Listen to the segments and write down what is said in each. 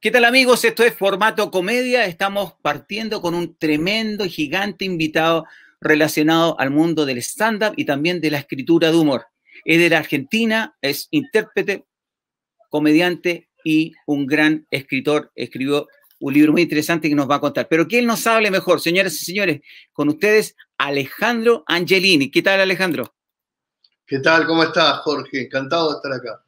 ¿Qué tal amigos? Esto es Formato Comedia. Estamos partiendo con un tremendo y gigante invitado relacionado al mundo del stand-up y también de la escritura de humor. Es de la Argentina, es intérprete, comediante y un gran escritor. Escribió un libro muy interesante que nos va a contar. Pero que él nos hable mejor, señoras y señores, con ustedes Alejandro Angelini. ¿Qué tal Alejandro? ¿Qué tal? ¿Cómo estás, Jorge? Encantado de estar acá.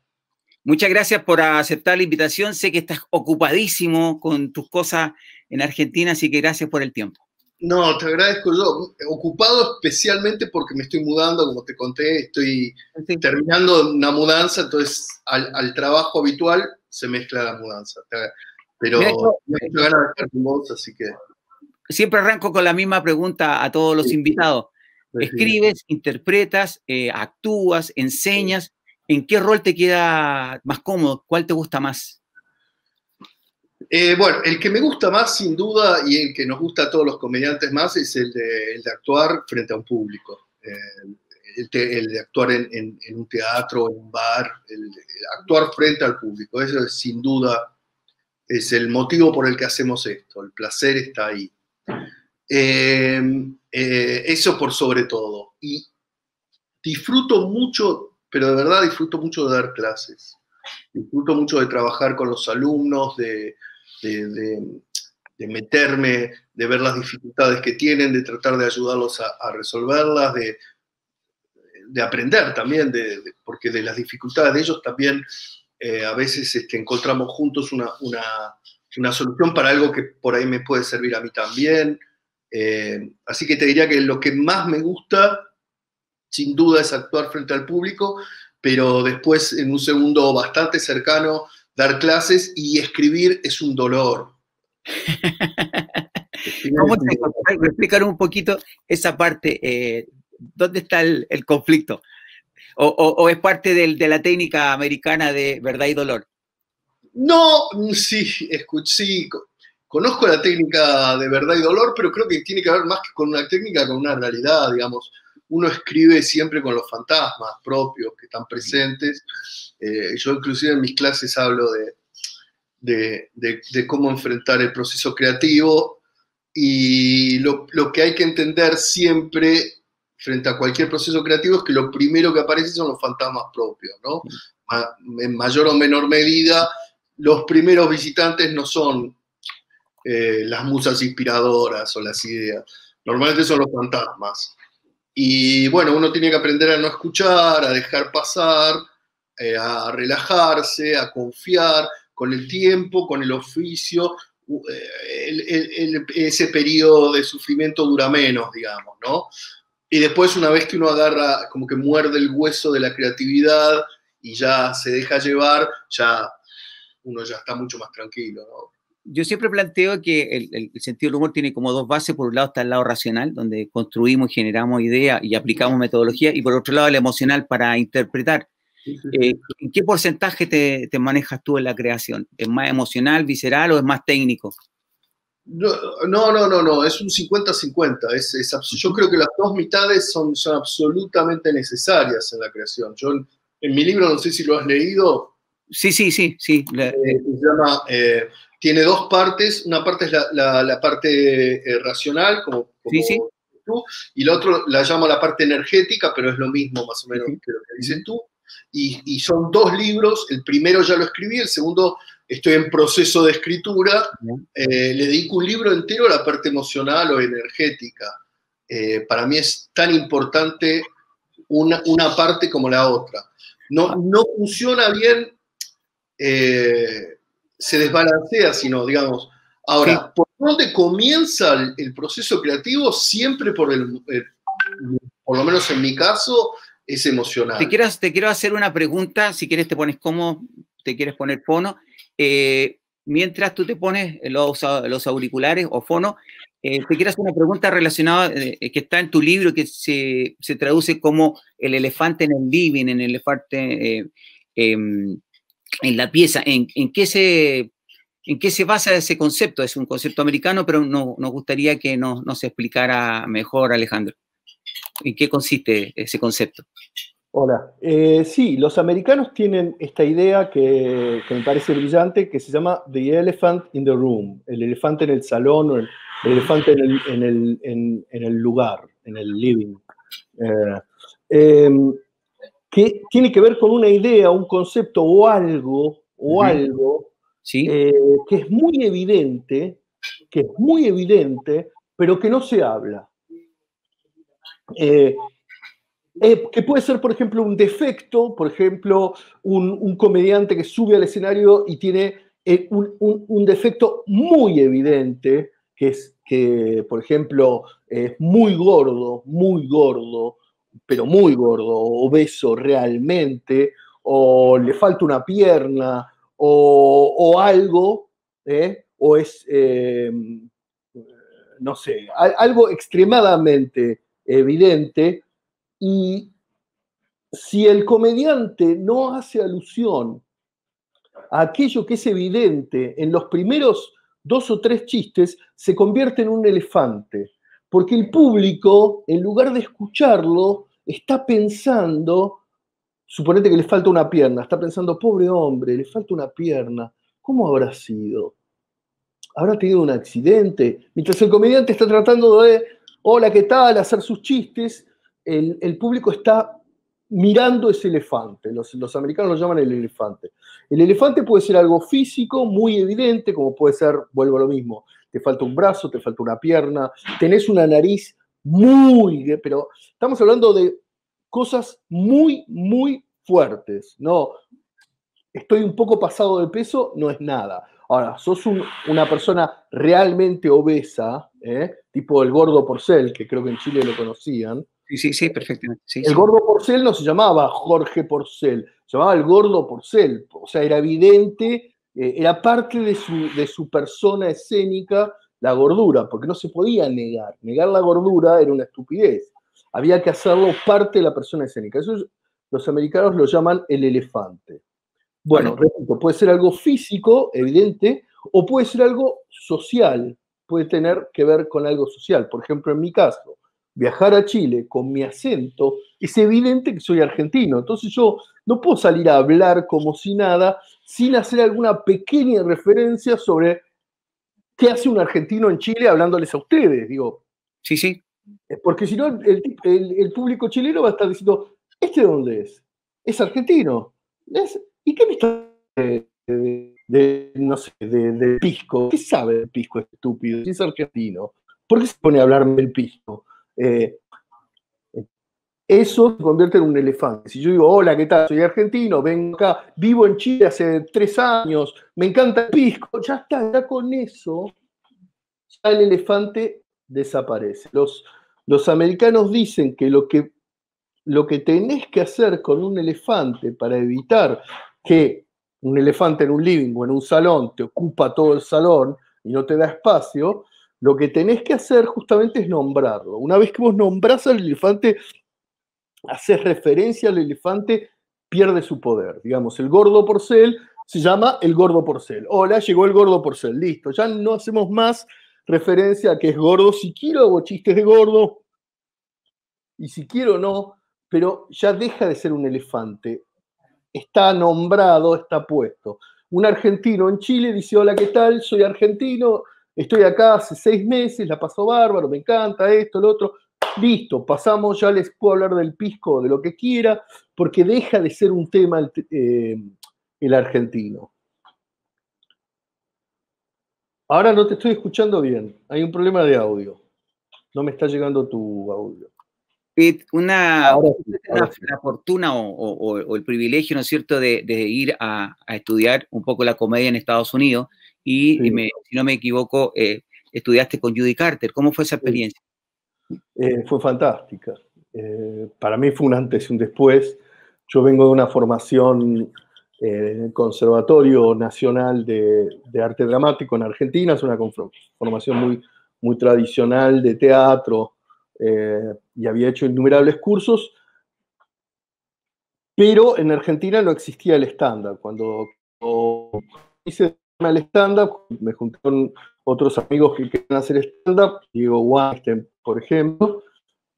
Muchas gracias por aceptar la invitación. Sé que estás ocupadísimo con tus cosas en Argentina, así que gracias por el tiempo. No, te agradezco yo. Ocupado especialmente porque me estoy mudando, como te conté, estoy terminando una mudanza, entonces al, trabajo habitual se mezcla la mudanza. Pero me he ganas de estar con vos, así que... Siempre arranco con la misma pregunta a todos los invitados. Escribes, interpretas, eh, actúas, enseñas. ¿En qué rol te queda más cómodo? ¿Cuál te gusta más? Eh, bueno, el que me gusta más, sin duda, y el que nos gusta a todos los comediantes más, es el de, actuar frente a un público. Eh, el, de actuar en, un teatro, en un bar, el, actuar frente al público. Eso es, sin duda es el motivo por el que hacemos esto. El placer está ahí. Eh, eso por sobre todo. Y disfruto mucho pero de verdad disfruto mucho de dar clases. Disfruto mucho de trabajar con los alumnos, de, meterme, de ver las dificultades que tienen, de tratar de ayudarlos a, resolverlas, de, aprender también, porque de las dificultades de ellos también eh, a veces este, encontramos juntos una, solución para algo que por ahí me puede servir a mí también. Eh, así que te diría que lo que más me gusta sin duda es actuar frente al público, pero después en un segundo bastante cercano dar clases y escribir es un dolor. ¿Cómo te explicar un poquito esa parte? Eh, ¿Dónde está el, conflicto? O, es parte de la técnica americana de verdad y dolor? No, sí, sí, conozco la técnica de verdad y dolor, pero creo que tiene que ver más que con una técnica, con una realidad, digamos uno escribe siempre con los fantasmas propios que están presentes. Eh, yo inclusive en mis clases hablo de, de, cómo enfrentar el proceso creativo y lo, que hay que entender siempre frente a cualquier proceso creativo es que lo primero que aparece son los fantasmas propios, ¿no? En mayor o menor medida, los primeros visitantes no son eh, las musas inspiradoras o las ideas, normalmente son los fantasmas. Y bueno, uno tiene que aprender a no escuchar, a dejar pasar, eh, a relajarse, a confiar con el tiempo, con el oficio. Eh, ese periodo de sufrimiento dura menos, digamos, ¿no? Y después, una vez que uno agarra, como que muerde el hueso de la creatividad y ya se deja llevar, ya uno ya está mucho más tranquilo, ¿no? Yo siempre planteo que el, sentido del humor tiene como dos bases. Por un lado está el lado racional, donde construimos, generamos ideas y aplicamos metodología, y por otro lado el emocional para interpretar. Eh, ¿En qué porcentaje te, manejas tú en la creación? ¿Es más emocional, visceral o es más técnico? No, no, no, no, es un 50-50. Es, yo creo que las dos mitades son, son absolutamente necesarias en la creación. Yo en, mi libro, no sé si lo has leído. Sí, sí, sí, sí. Eh, se llama eh, tiene dos partes. Una parte es la, parte eh, racional, como, tú, y la otra la llamo la parte energética, pero es lo mismo más o menos que lo que dices tú. Y, son dos libros. El primero ya lo escribí, el segundo estoy en proceso de escritura. Eh, le dedico un libro entero a la parte emocional o energética. Eh, para mí es tan importante una, una, parte como la otra. No, no funciona bien se desbalancea, sino, digamos, ahora, ¿por dónde comienza el, proceso creativo? Siempre por el, por lo menos en mi caso, es emocional. Te quiero, te quiero hacer una pregunta, si quieres te pones cómodo, te quieres poner fono. Eh, mientras tú te pones los, los auriculares o fono, eh, te quiero hacer una pregunta relacionada, eh, que está en tu libro, que se, se, traduce como el elefante en el living, en el elefante em, en la pieza, ¿en, qué se, ¿en qué se basa ese concepto? Es un concepto americano, pero no, nos gustaría que nos, nos explicara mejor, Alejandro. ¿En qué consiste ese concepto? Hola. Eh, sí, los americanos tienen esta idea que, me parece brillante, que se llama The Elephant in the Room, el elefante en el salón o el, elefante en el, lugar, en el living. Eh, em, que tiene que ver con una idea, un concepto o algo, o algo eh, que es muy evidente, que es muy evidente, pero que no se habla. Eh, eh, que puede ser, por ejemplo, un defecto, por ejemplo, un, comediante que sube al escenario y tiene un, defecto muy evidente, que es que, por ejemplo, es muy gordo, muy gordo, pero muy gordo, obeso realmente, o le falta una pierna, o, algo, ¿eh? o es, eh, no sé, algo extremadamente evidente, y si el comediante no hace alusión a aquello que es evidente en los primeros dos o tres chistes, se convierte en un elefante, porque el público, en lugar de escucharlo, está pensando, suponete que le falta una pierna, está pensando, pobre hombre, le falta una pierna, ¿cómo habrá sido? ¿Habrá tenido un accidente? Mientras el comediante está tratando de, hola, ¿qué tal?, hacer sus chistes, el, público está mirando ese elefante. Los, los, americanos lo llaman el elefante. El elefante puede ser algo físico, muy evidente, como puede ser, vuelvo a lo mismo, te falta un brazo, te falta una pierna, tenés una nariz muy, pero estamos hablando de cosas muy, muy fuertes, ¿no? Estoy un poco pasado de peso, no es nada. Ahora, sos una persona realmente obesa, ¿eh? tipo el gordo porcel, que creo que en Chile lo conocían. Sí, sí, sí, perfectamente. el gordo porcel no se llamaba Jorge Porcel, se llamaba el gordo porcel. O sea, era evidente, eh, era parte de su, de su persona escénica la gordura, porque no se podía negar. Negar la gordura era una estupidez. Había que hacerlo parte de la persona escénica. Eso los americanos lo llaman el elefante. Bueno, repito, puede ser algo físico, evidente, o puede ser algo social, puede tener que ver con algo social. Por ejemplo, en mi caso, viajar a Chile con mi acento, es evidente que soy argentino. Entonces yo no puedo salir a hablar como si nada sin hacer alguna pequeña referencia sobre ¿qué hace un argentino en Chile hablándoles a ustedes? Digo. Sí, sí. Porque si no, el, público chileno va a estar diciendo, ¿este de dónde es? Es argentino. ¿Y qué me está de, no sé, de, pisco? ¿Qué sabe del pisco estúpido? Si es argentino. ¿Por qué se pone a hablarme del pisco? Eh, eso se convierte en un elefante. Si yo digo, hola, ¿qué tal? Soy argentino, vengo acá, vivo en Chile hace tres años, me encanta el pisco, ya está, ya con eso, ya el elefante desaparece. Los, los americanos dicen que lo, que lo que tenés que hacer con un elefante para evitar que un elefante en un living o en un salón te ocupa todo el salón y no te da espacio, lo que tenés que hacer justamente es nombrarlo. Una vez que vos nombrás al elefante, haces referencia al elefante, pierde su poder. Digamos, el gordo porcel se llama el gordo porcel. Hola, llegó el gordo porcel. Listo, ya no hacemos más referencia a que es gordo. Si quiero hago chistes de gordo y si quiero no, pero ya deja de ser un elefante. Está nombrado, está puesto. Un argentino en Chile dice, hola, ¿qué tal? Soy argentino, estoy acá hace seis meses, la paso bárbaro, me encanta esto, lo otro. Listo, pasamos, ya les puedo hablar del pisco, de lo que quiera, porque deja de ser un tema el, eh, argentino. Ahora no te estoy escuchando bien, hay un problema de audio. No me está llegando tu audio. Una, la fortuna o, el privilegio, ¿no es cierto?, de, ir a, estudiar un poco la comedia en Estados Unidos y, si no me equivoco, eh, estudiaste con Judy Carter. ¿Cómo fue esa experiencia? Eh, fue fantástica. Eh, para mí fue un antes y un después. Yo vengo de una formación en el Conservatorio Nacional de, Arte Dramático en Argentina, es una formación muy, muy tradicional de teatro eh, y había hecho innumerables cursos, pero en Argentina no existía el estándar. Cuando, cuando hice el stand-up, me junté otros amigos que querían hacer stand-up, Diego Weinstein, por ejemplo,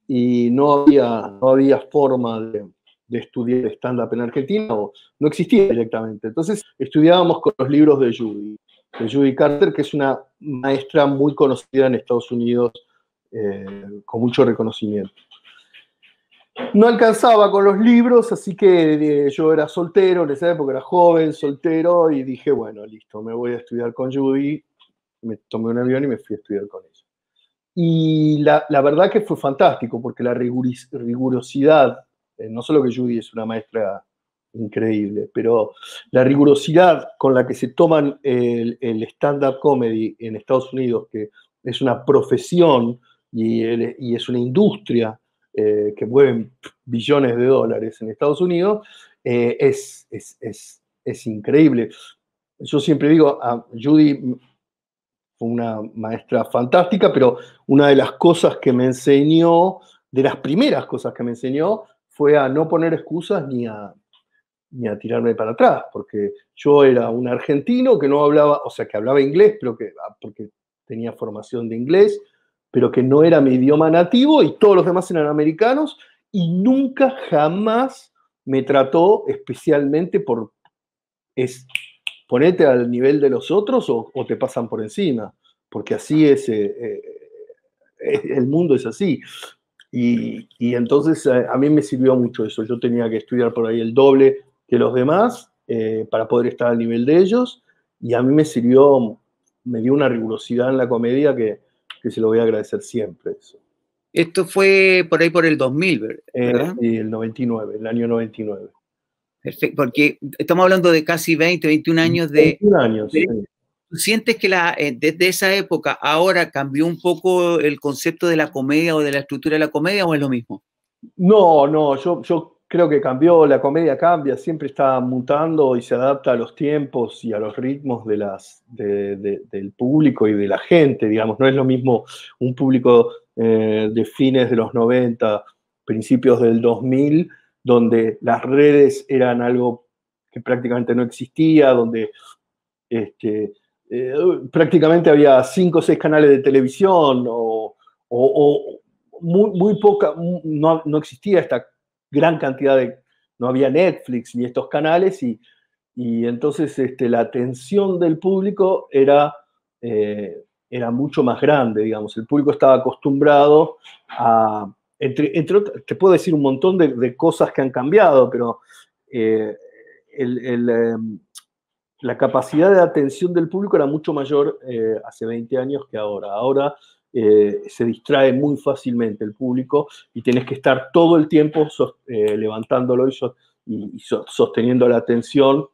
y no había, no había forma de, estudiar stand-up en Argentina, o no existía directamente. Entonces estudiábamos con los libros de Judy, de Judy Carter, que es una maestra muy conocida en Estados Unidos, eh, con mucho reconocimiento. No alcanzaba con los libros, así que eh, yo era soltero, en esa época era joven, soltero, y dije, bueno, listo, me voy a estudiar con Judy. Me tomé un avión y me fui a estudiar con ella. Y la, la verdad que fue fantástico, porque la rigurosidad, eh, no solo que Judy es una maestra increíble, pero la rigurosidad con la que se toman el, el stand-up comedy en Estados Unidos, que es una profesión y, es una industria, eh, que mueven billones de dólares en Estados Unidos, eh, es, es, increíble. Yo siempre digo, a Judy una maestra fantástica, pero una de las cosas que me enseñó, de las primeras cosas que me enseñó, fue a no poner excusas ni a, ni a tirarme para atrás, porque yo era un argentino que no hablaba, o sea, que hablaba inglés, pero que, ah, porque tenía formación de inglés, pero que no era mi idioma nativo y todos los demás eran americanos y nunca jamás me trató especialmente por es ponete al nivel de los otros o, te pasan por encima, porque así es, eh, eh, el mundo es así. Y, entonces eh, a, mí me sirvió mucho eso, yo tenía que estudiar por ahí el doble que los demás para poder estar al nivel de ellos y a mí me sirvió, me dio una rigurosidad en la comedia que, que se lo voy a agradecer siempre. Eso. Esto fue por ahí por el 2000, eh, ¿verdad? sí, el 99, el año 99. Perfecto, porque estamos hablando de casi 20, 21 años de... 21 años, sí. ¿Sientes que la, eh, desde esa época ahora cambió un poco el concepto de la comedia o de la estructura de la comedia o es lo mismo? No, no, yo, yo creo que cambió, la comedia cambia, siempre está mutando y se adapta a los tiempos y a los ritmos de las, del público y de la gente, digamos. No es lo mismo un público eh, de fines de los 90, principios del 2000, donde las redes eran algo que prácticamente no existía, donde este, eh, prácticamente había cinco o seis canales de televisión o, muy, poca, no, existía esta gran cantidad de, no había Netflix ni estos canales y, y entonces este, la atención del público era, eh, era mucho más grande, digamos, el público estaba acostumbrado a, entre, entre te puedo decir un montón de, cosas que han cambiado, pero eh, em, la capacidad de atención del público era mucho mayor eh, hace 20 años que ahora. Ahora eh, se distrae muy fácilmente el público y tienes que estar todo el tiempo levantándolo y, sosteniendo la atención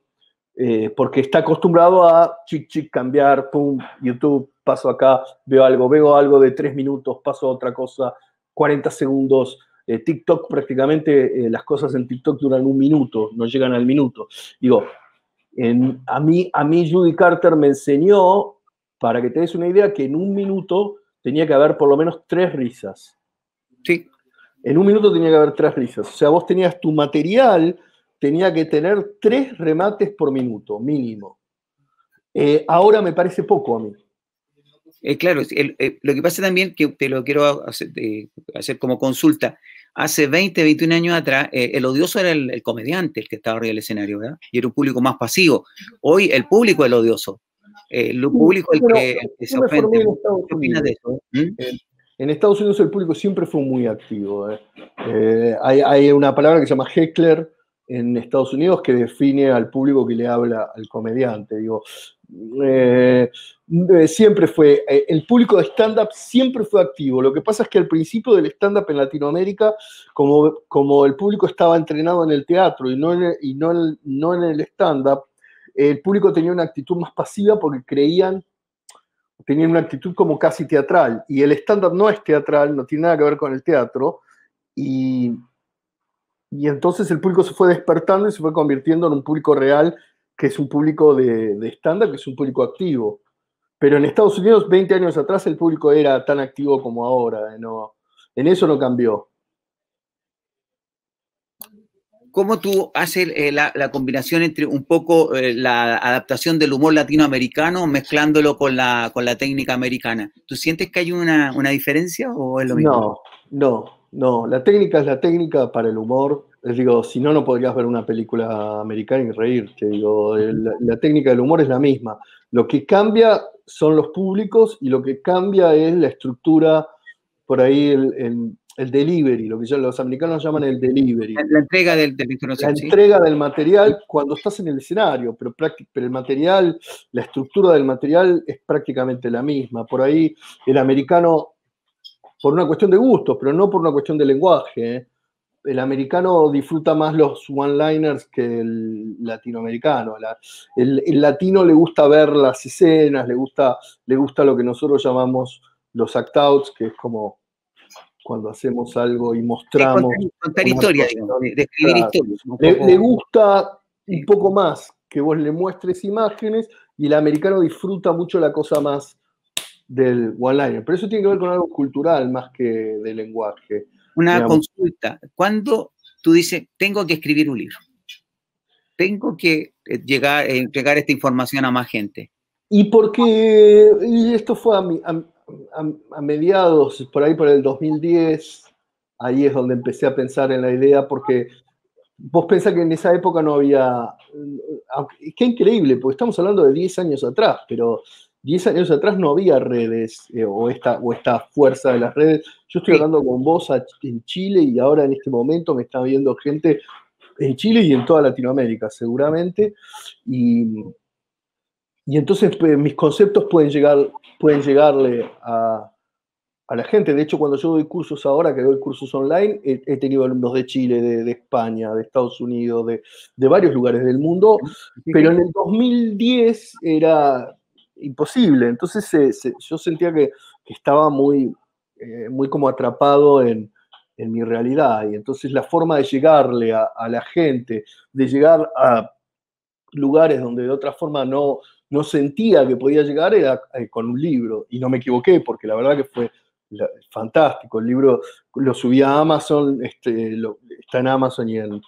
porque está acostumbrado a chic chic cambiar, pum, YouTube, paso acá, veo algo, veo algo de tres minutos, paso a otra cosa, 40 segundos. TikTok prácticamente las cosas en TikTok duran un minuto, no llegan al minuto. Digo, a, mí, a mí Judy Carter me enseñó, para que te des una idea, que en un minuto tenía que haber por lo menos tres risas. Sí. En un minuto tenía que haber tres risas. O sea, vos tenías tu material, tenía que tener tres remates por minuto, mínimo. Eh, ahora me parece poco a mí. Eh, claro, eh, lo que pasa también, que te lo quiero hacer, como consulta, hace 20, 21 años atrás, el odioso era el, comediante, el que estaba arriba del escenario, ¿verdad? Y era un público más pasivo. Hoy el público es el odioso. Eh, lo público el que, se ofende. ¿Qué opinas de eso? ¿Mm? En Estados Unidos el público siempre fue muy activo. ¿eh? Eh, hay, hay, una palabra que se llama heckler en Estados Unidos que define al público que le habla al comediante. Digo, siempre fue, el público de stand-up siempre fue activo. Lo que pasa es que al principio del stand-up en Latinoamérica, como, como el público estaba entrenado en el teatro y no y no, no en el stand-up, el público tenía una actitud más pasiva porque creían, tenían una actitud como casi teatral. Y el estándar no es teatral, no tiene nada que ver con el teatro. Y, y entonces el público se fue despertando y se fue convirtiendo en un público real, que es un público de, de estándar, que es un público activo. Pero en Estados Unidos, 20 años atrás, el público era tan activo como ahora. No, en eso no cambió. ¿Cómo tú haces eh, la, combinación entre un poco eh, la adaptación del humor latinoamericano mezclándolo con la, con la técnica americana? ¿Tú sientes que hay una, diferencia o es lo mismo? No, no, no. La técnica es la técnica para el humor. Les digo, si no, no podrías ver una película americana y reírte. Digo, la, la técnica del humor es la misma. Lo que cambia son los públicos y lo que cambia es la estructura, por ahí el, el, delivery, lo que los americanos llaman el delivery. La, entrega del, del La entrega del material cuando estás en el escenario, pero, pero el material, la estructura del material es prácticamente la misma. Por ahí el americano, por una cuestión de gusto, pero no por una cuestión de lenguaje, ¿eh? El americano disfruta más los one-liners que el latinoamericano. el, latino le gusta ver las escenas, le gusta, le gusta lo que nosotros llamamos los act-outs, que es como cuando hacemos algo y mostramos. contar, historia, describir historias. Le, gusta un poco más que vos le muestres imágenes y el americano disfruta mucho la cosa más del one-liner. Pero eso tiene que ver con algo cultural más que de lenguaje. Una consulta. ¿Cuándo tú dices, tengo que escribir un libro? Tengo que eh, llegar, eh, entregar esta información a más gente. Y porque y esto fue a, mediados, por ahí por el 2010, ahí es donde empecé a pensar en la idea, porque vos pensás que en esa época no había, qué increíble, porque estamos hablando de 10 años atrás, pero 10 años atrás no había redes eh, o, esta, o esta fuerza de las redes. Yo estoy hablando con vos en Chile y ahora en este momento me está viendo gente en Chile y en toda Latinoamérica seguramente. Y, y entonces pues, mis conceptos pueden, llegar, pueden llegarle a, a, la gente. De hecho, cuando yo doy cursos ahora, que doy cursos online, he, tenido alumnos de Chile, de, de, España, de Estados Unidos, de, de varios lugares del mundo. Pero en el 2010 era imposible. Entonces yo sentía que, estaba muy, eh, muy como atrapado en, mi realidad. Y entonces la forma de llegarle a, la gente, de llegar a lugares donde de otra forma no, no sentía que podía llegar era eh, con un libro. Y no me equivoqué, porque la verdad que fue fantástico. El libro lo subí a Amazon, este, está en Amazon y en,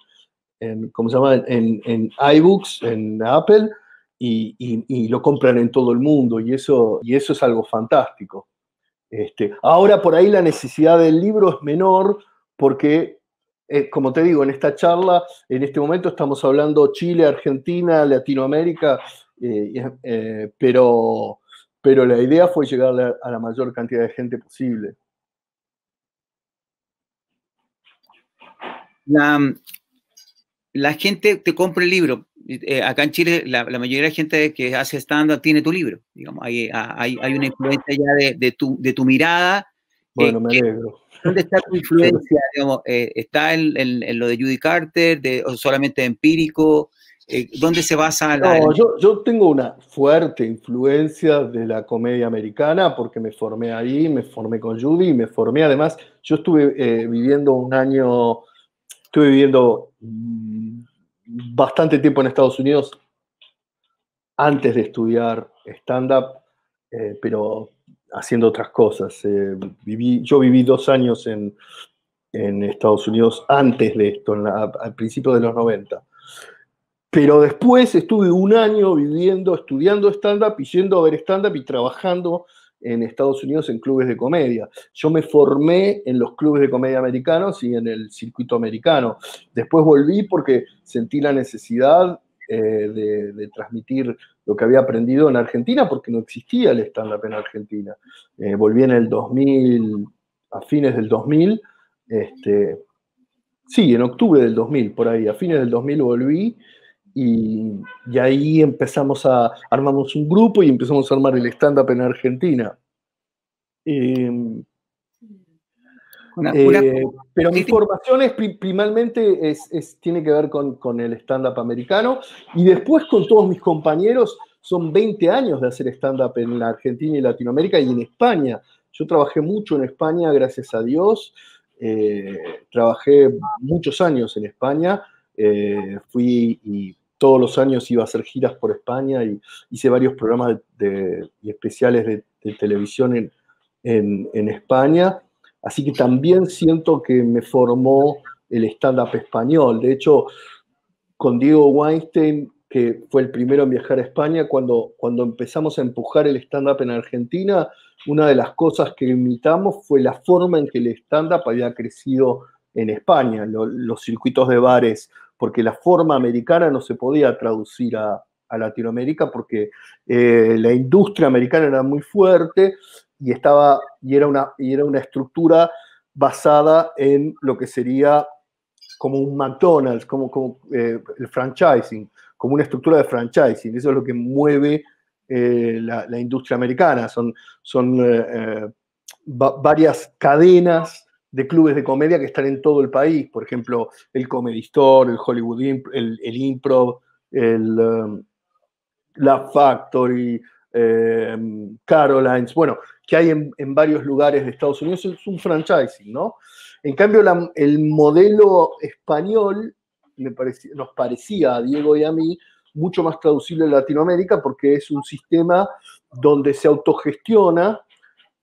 en ¿cómo se llama? En, en iBooks, en Apple y, lo compran en todo el mundo y eso, y eso es algo fantástico. Este, ahora por ahí la necesidad del libro es menor porque, eh, como te digo, en esta charla, en este momento estamos hablando Chile, Argentina, Latinoamérica, eh, eh, pero, pero la idea fue llegar a la mayor cantidad de gente posible. La, la gente te compra el libro, eh, acá en Chile la, mayoría de la gente que hace stand-up tiene tu libro. Digamos, hay, hay, hay una influencia ya de, tu, de tu mirada. Bueno, me alegro. ¿Dónde está tu influencia? Digamos, eh, ¿Está en, en, lo de Judy Carter, de, o solamente empírico? Eh, ¿Dónde se basa la.? No, yo, yo, tengo una fuerte influencia de la comedia americana porque me formé ahí, me formé con Judy, me formé además. Yo estuve viviendo un año, estuve viviendo mm, bastante tiempo en Estados Unidos antes de estudiar stand-up, eh, pero haciendo otras cosas. Eh, viví, yo viví dos años en, Estados Unidos antes de esto, al principio de los 90. Pero después estuve un año viviendo, estudiando stand-up y yendo a ver stand-up y trabajando en Estados Unidos en clubes de comedia. Yo me formé en los clubes de comedia americanos y en el circuito americano. Después volví porque sentí la necesidad eh, de, transmitir lo que había aprendido en Argentina porque no existía el stand-up en Argentina. Eh, volví en el 2000, a fines del 2000, este, sí, en octubre del 2000, por ahí, a fines del 2000 volví y, ahí empezamos a, armamos un grupo y empezamos a armar el stand-up en Argentina. Eh, pero mi formación es, primalmente es, tiene que ver con, con el stand-up americano y después con todos mis compañeros son 20 años de hacer stand-up en la Argentina y Latinoamérica y en España. Yo trabajé mucho en España, gracias a Dios. Eh, trabajé muchos años en España. Eh, fui y todos los años iba a hacer giras por España y hice varios programas de, especiales de, televisión en, España. Así que también siento que me formó el stand-up español. De hecho, con Diego Weinstein, que fue el primero en viajar a España, cuando, empezamos a empujar el stand-up en Argentina, una de las cosas que imitamos fue la forma en que el stand-up había crecido en España, los circuitos de bares, porque la forma americana no se podía traducir a, Latinoamérica porque eh, la industria americana era muy fuerte y, estaba, y, era una, y era una estructura basada en lo que sería como un McDonald's, como, como eh, el franchising, como una estructura de franchising. Eso es lo que mueve eh, la, industria americana. Son, son varias cadenas de clubes de comedia que están en todo el país, por ejemplo, el Comedy Store, el Hollywood, el, Improv, el, um, La Factory, em, Carolines, bueno, que hay en, varios lugares de Estados Unidos, es un franchising, ¿no? En cambio, el modelo español nos parecía a Diego y a mí mucho más traducible en Latinoamérica porque es un sistema donde se autogestiona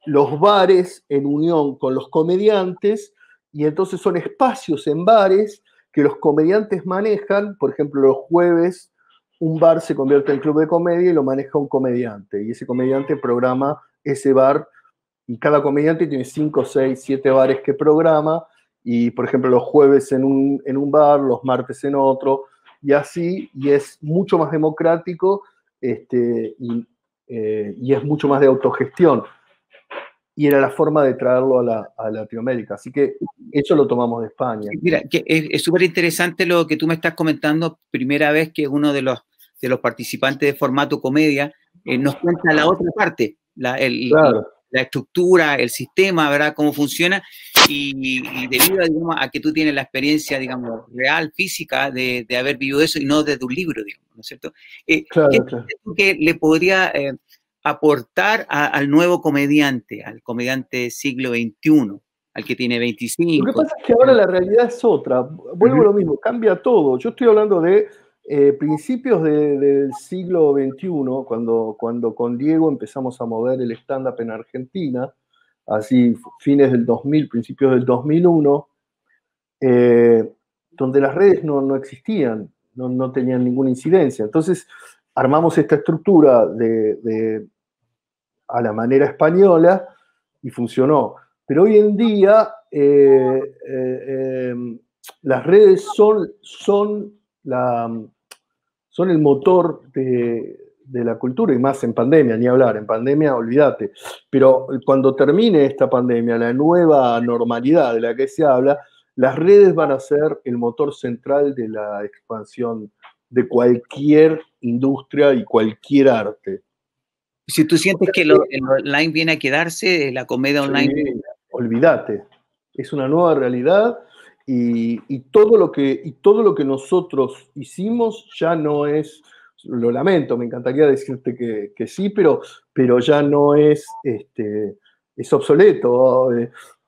los bares en unión con los comediantes y entonces son espacios en bares que los comediantes manejan, por ejemplo, los jueves un bar se convierte en club de comedia y lo maneja un comediante y ese comediante programa ese bar y cada comediante tiene 5, 6, 7 bares que programa y por ejemplo los jueves en un, en un bar, los martes en otro y así y es mucho más democrático este, y, eh, y es mucho más de autogestión y era la forma de traerlo a, Latinoamérica. Así que eso lo tomamos de España. Mira, que es súper interesante lo que tú me estás comentando, primera vez que uno de los, de los participantes de formato comedia eh, nos cuenta la otra parte, la, la estructura, el sistema, ¿verdad? Cómo funciona. Y, debido a que tú tienes la experiencia, digamos, real, física, de, haber vivido eso y no desde un libro, digamos, ¿no es cierto? Eh, claro, ¿qué, le podría... Eh, aportar al nuevo comediante, al comediante siglo XXI, al que tiene 25. Lo que pasa es que ahora la realidad es otra. Vuelvo a lo mismo, cambia todo. Yo estoy hablando de eh, principios del siglo XXI, cuando, cuando con Diego empezamos a mover el stand-up en Argentina, así fines del 2000, principios del 2001, eh, donde las redes no, existían, no, tenían ninguna incidencia. Entonces, armamos esta estructura de, a la manera española y funcionó. Pero hoy en día eh, eh, em, las redes son, son, la, son el motor de, la cultura y más en pandemia, ni hablar, en pandemia olvídate. Pero cuando termine esta pandemia, la nueva normalidad de la que se habla, las redes van a ser el motor central de la expansión de cualquier industria y cualquier arte. Si tú sientes que el online viene a quedarse, la comedia online. olvídate. Es una nueva realidad y, todo lo que, y todo lo que nosotros hicimos ya no es. Lo lamento, me encantaría decirte que, sí, pero, pero ya no es, este, es obsoleto.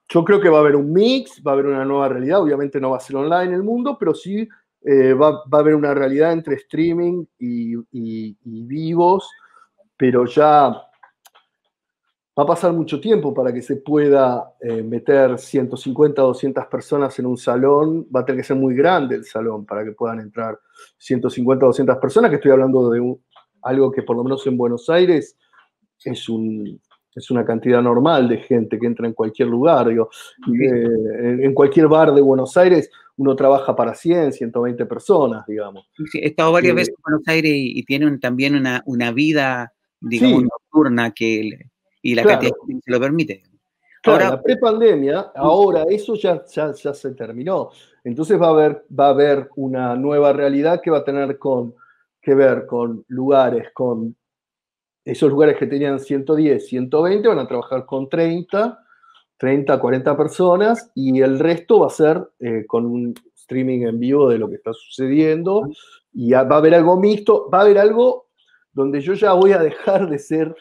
Yo creo que va a haber un mix, va a haber una nueva realidad. Obviamente no va a ser online el mundo, pero sí eh, va, a haber una realidad entre streaming y, y vivos pero ya va a pasar mucho tiempo para que se pueda eh, meter 150 o 200 personas en un salón. Va a tener que ser muy grande el salón para que puedan entrar 150 o 200 personas, que estoy hablando de algo que por lo menos en Buenos Aires es, un, es una cantidad normal de gente que entra en cualquier lugar. Digo, eh, en cualquier bar de Buenos Aires uno trabaja para 100, 120 personas, digamos. he estado varias veces en Buenos Aires y, tienen también una, una vida digamos, nocturna que, y la cantidad se lo permite. ahora, la prepandemia, ahora eso ya, ya, se terminó. Entonces va a, haber, va a haber una nueva realidad que va a tener con, que ver con lugares, con esos lugares que tenían 110, 120, van a trabajar con 30, 30, 40 personas y el resto va a ser eh, con un streaming en vivo de lo que está sucediendo y va a haber algo mixto, va a haber algo donde yo ya voy a dejar de ser,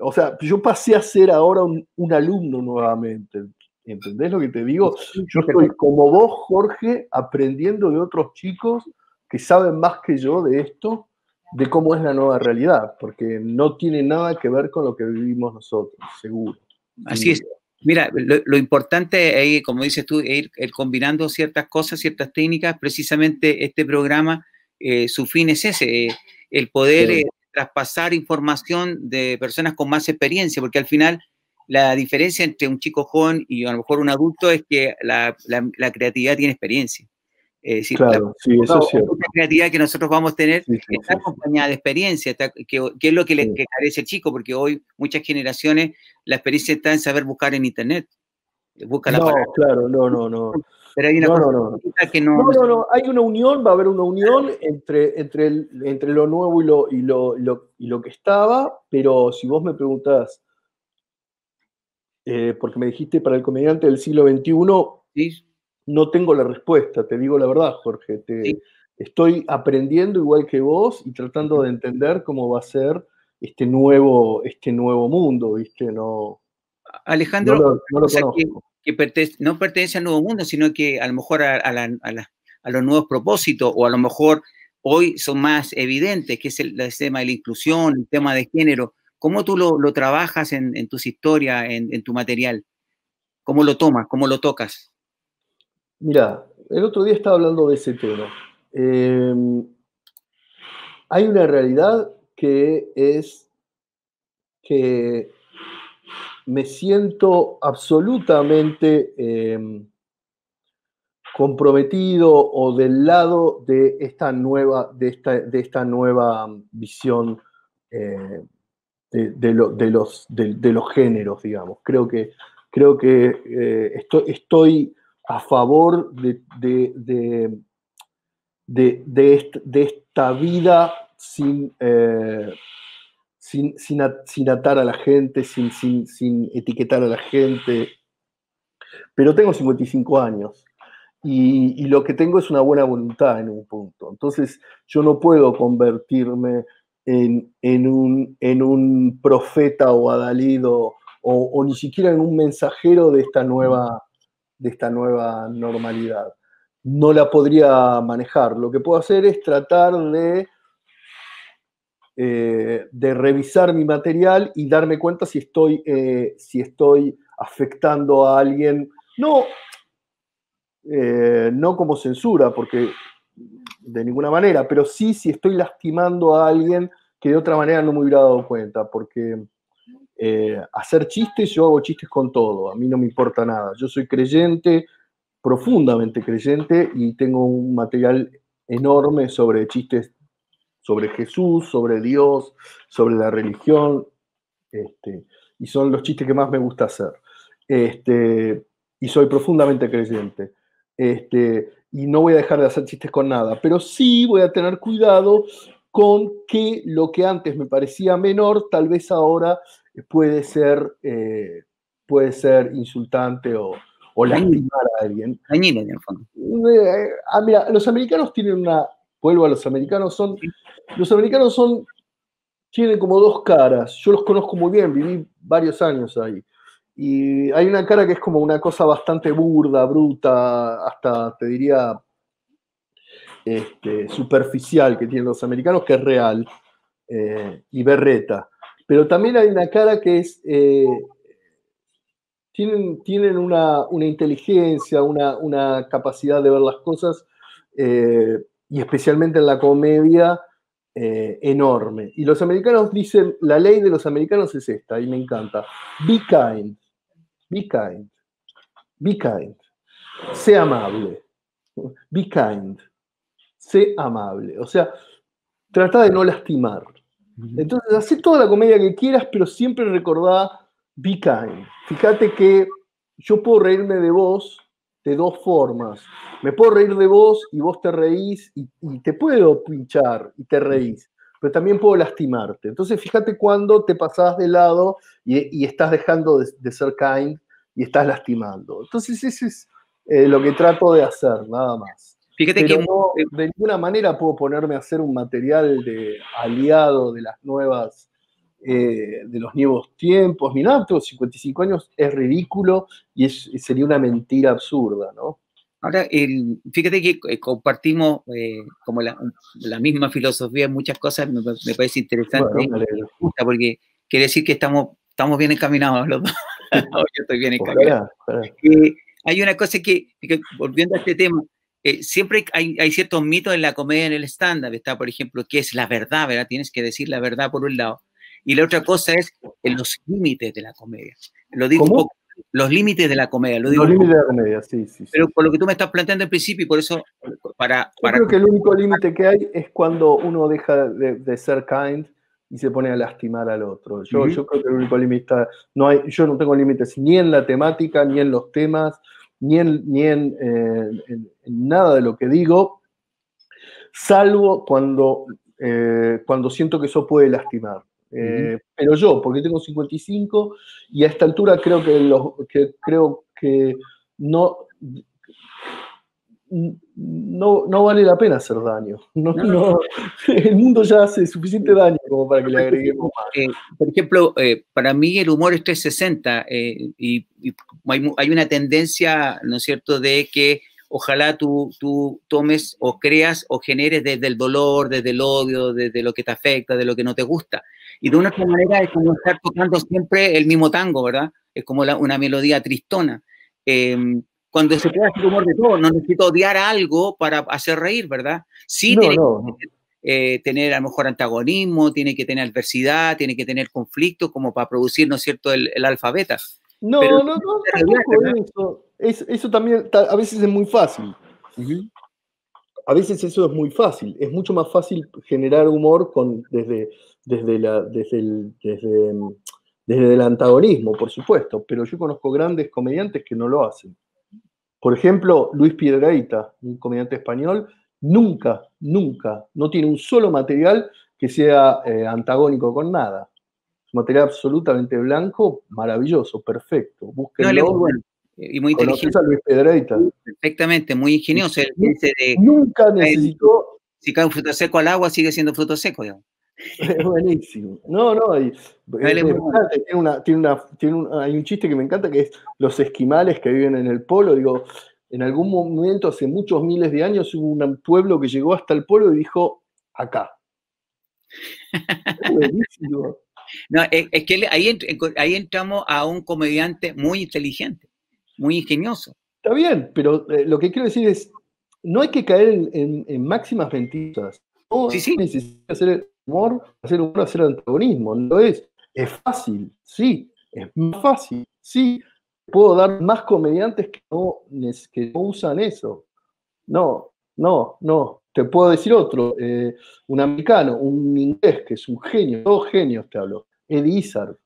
o sea, yo pasé a ser ahora un, alumno nuevamente. ¿Entendés lo que te digo? Yo estoy como vos, Jorge, aprendiendo de otros chicos que saben más que yo de esto, de cómo es la nueva realidad, porque no tiene nada que ver con lo que vivimos nosotros, seguro. Así es. Mira, lo, importante es, como dices tú, ir, combinando ciertas cosas, ciertas técnicas. Precisamente este programa, eh, su fin es ese, eh, el poder eh, traspasar información de personas con más experiencia, porque al final la diferencia entre un chico joven y a lo mejor un adulto es que la, la, creatividad tiene experiencia. Es claro, sí, eso es cierto. La creatividad que nosotros vamos a tener está acompañada de experiencia, que, es lo que le carece el chico, porque hoy muchas generaciones la experiencia está en saber buscar en Internet. Busca la no, claro, no, no, no. Pero hay una no, no, que no... No, no, no, hay una unión, va a haber una unión entre, entre, entre lo nuevo y lo, y, lo, y lo que estaba, pero si vos me preguntás, eh, porque me dijiste para el comediante del siglo XXI, no tengo la respuesta, te digo la verdad, Jorge. Te, Estoy aprendiendo igual que vos y tratando de entender cómo va a ser este nuevo, este nuevo mundo, ¿viste? No, Alejandro, no lo, que, no pertenece al nuevo mundo, sino que a lo mejor a, los nuevos propósitos, o a lo mejor hoy son más evidentes, que es el, tema de la inclusión, el tema de género. ¿Cómo tú lo, trabajas en, tus historias, en, tu material? ¿Cómo lo tomas? ¿Cómo lo tocas? Mira, el otro día estaba hablando de ese tema. Em, hay una realidad que es que me siento absolutamente em, comprometido o del lado de esta nueva, de esta, de esta nueva visión eh, de, los, de, los, géneros, digamos. Creo que, creo que eh, estoy, estoy, a favor de, de, esta vida sin, sin, atar a la gente, sin, etiquetar a la gente. Pero tengo 55 años y, lo que tengo es una buena voluntad en un punto. Entonces yo no puedo convertirme en, un, en un, profeta o adalido o, ni siquiera en un mensajero de esta nueva, de esta nueva normalidad. No la podría manejar. Lo que puedo hacer es tratar de eh, de revisar mi material y darme cuenta si estoy, eh, si estoy afectando a alguien. No, eh, no como censura, porque de ninguna manera, pero sí si estoy lastimando a alguien que de otra manera no me hubiera dado cuenta, porque hacer chistes, yo hago chistes con todo, a mí no me importa nada. Yo soy creyente, profundamente creyente, y tengo un material enorme sobre chistes sobre Jesús, sobre Dios, sobre la religión, este, y son los chistes que más me gusta hacer. Este, y soy profundamente creyente. Este, y no voy a dejar de hacer chistes con nada, pero sí voy a tener cuidado con que lo que antes me parecía menor, tal vez ahora puede ser, eh, puede ser insultante o, o lastimar a alguien. en el fondo. Eh, ah, mira, los americanos tienen una, vuelvo a los americanos, son, los americanos son, tienen como dos caras, yo los conozco muy bien, viví varios años ahí. Y hay una cara que es como una cosa bastante burda, bruta, hasta te diría este, superficial que tienen los americanos, que es real, eh, y berreta. Pero también hay una cara que es, eh, tienen, tienen una, inteligencia, una, capacidad de ver las cosas eh, y especialmente en la comedia, eh, enorme. Y los americanos dicen, la ley de los americanos es esta, y me encanta. Be kind, be kind, be kind. Sé amable. Be kind. Sé amable. O sea, trata de no lastimar. Entonces, haz toda la comedia que quieras, pero siempre recordá, be kind. Fíjate que yo puedo reírme de vos de dos formas. Me puedo reír de vos y vos te reís y, te puedo pinchar y te reís, pero también puedo lastimarte. Entonces fíjate cuando te pasás de lado y, estás dejando de, ser kind y estás lastimando. Entonces eso es eh, lo que trato de hacer, nada más. Fíjate que de ninguna manera puedo ponerme a hacer un material de aliado de las nuevas eh, de los nuevos tiempos, ni nada, tengo 55 años, es ridículo y sería una mentira absurda, ¿no? Ahora, fíjate que eh, compartimos eh, como la, misma filosofía en muchas cosas, me, parece interesante, porque quiere decir que estamos, estamos bien encaminados los dos. Yo estoy bien encaminado. hay una cosa que, volviendo a este tema, siempre hay, hay, ciertos mitos en la comedia, en el estándar, está, por ejemplo, que es la verdad, ¿verdad? Tienes que decir la verdad por un lado Y la otra cosa es en los límites de la comedia. Lo digo un poco, los límites de la comedia. Lo digo los límites de la comedia, sí, sí, Pero por lo que tú me estás planteando al principio, y por eso, para... para... Yo creo que el único límite que hay es cuando uno deja de, ser kind y se pone a lastimar al otro. Yo, yo creo que el único límite, no hay, yo no tengo límites ni en la temática, ni en los temas, ni en, ni en, eh, nada de lo que digo, salvo cuando, eh, cuando siento que eso puede lastimar. Eh, pero yo, porque tengo 55 y a esta altura creo que, los, que, creo que no, no, no, vale la pena hacer daño. No, el mundo ya hace suficiente daño como para que le agreguemos más. Eh, por ejemplo, eh, para mí el humor es 360 y, y hay, hay, una tendencia, ¿no es cierto?, de que ojalá tú, tú tomes o creas o generes desde el dolor, desde el odio, desde lo que te afecta, de lo que no te gusta. Y de una otra manera es como estar tocando siempre el mismo tango, ¿verdad? Es como una melodía tristona. Em, cuando se puede hacer humor de todo, no necesito odiar algo para hacer reír, ¿verdad? Sí, tiene que eh, tener a lo mejor antagonismo, tiene que tener adversidad, tiene que tener conflicto como para producir, ¿no es cierto?, el, el alfa beta. No, no, no, eso. Eso también a veces es muy fácil. A veces eso es muy fácil. Es mucho más fácil generar humor con, desde, desde, la, desde, el, desde, desde el antagonismo, por supuesto, pero yo conozco grandes comediantes que no lo hacen. Por ejemplo, Luis Piedraíta, un comediante español, nunca, nunca, no tiene un solo material que sea eh, antagónico con nada material absolutamente blanco, maravilloso, perfecto. Búsquenlo. Y muy inteligente. A Luis Pedreita. Perfectamente, muy ingenioso. Nunca necesitó. Si cae un fruto seco al agua, sigue siendo fruto seco, digamos. Es buenísimo. No, no, hay, una, tiene una, tiene un, hay un chiste que me encanta que es los esquimales que viven en el polo. Digo, en algún momento, hace muchos miles de años, hubo un pueblo que llegó hasta el polo y dijo, acá. Es buenísimo. No, es, que ahí, ahí entramos a un comediante muy inteligente, muy ingenioso. Está bien, pero eh, lo que quiero decir es, no hay que caer en, máximas mentiras. No sí, sí. necesita hacer humor, hacer humor, hacer antagonismo. No es. Es fácil, sí. Es más fácil, sí. Puedo dar más comediantes que no, que no usan eso. No, no, no. Te puedo decir otro, eh, un americano, un inglés que es un genio, dos genios te hablo, Eddie Izzard.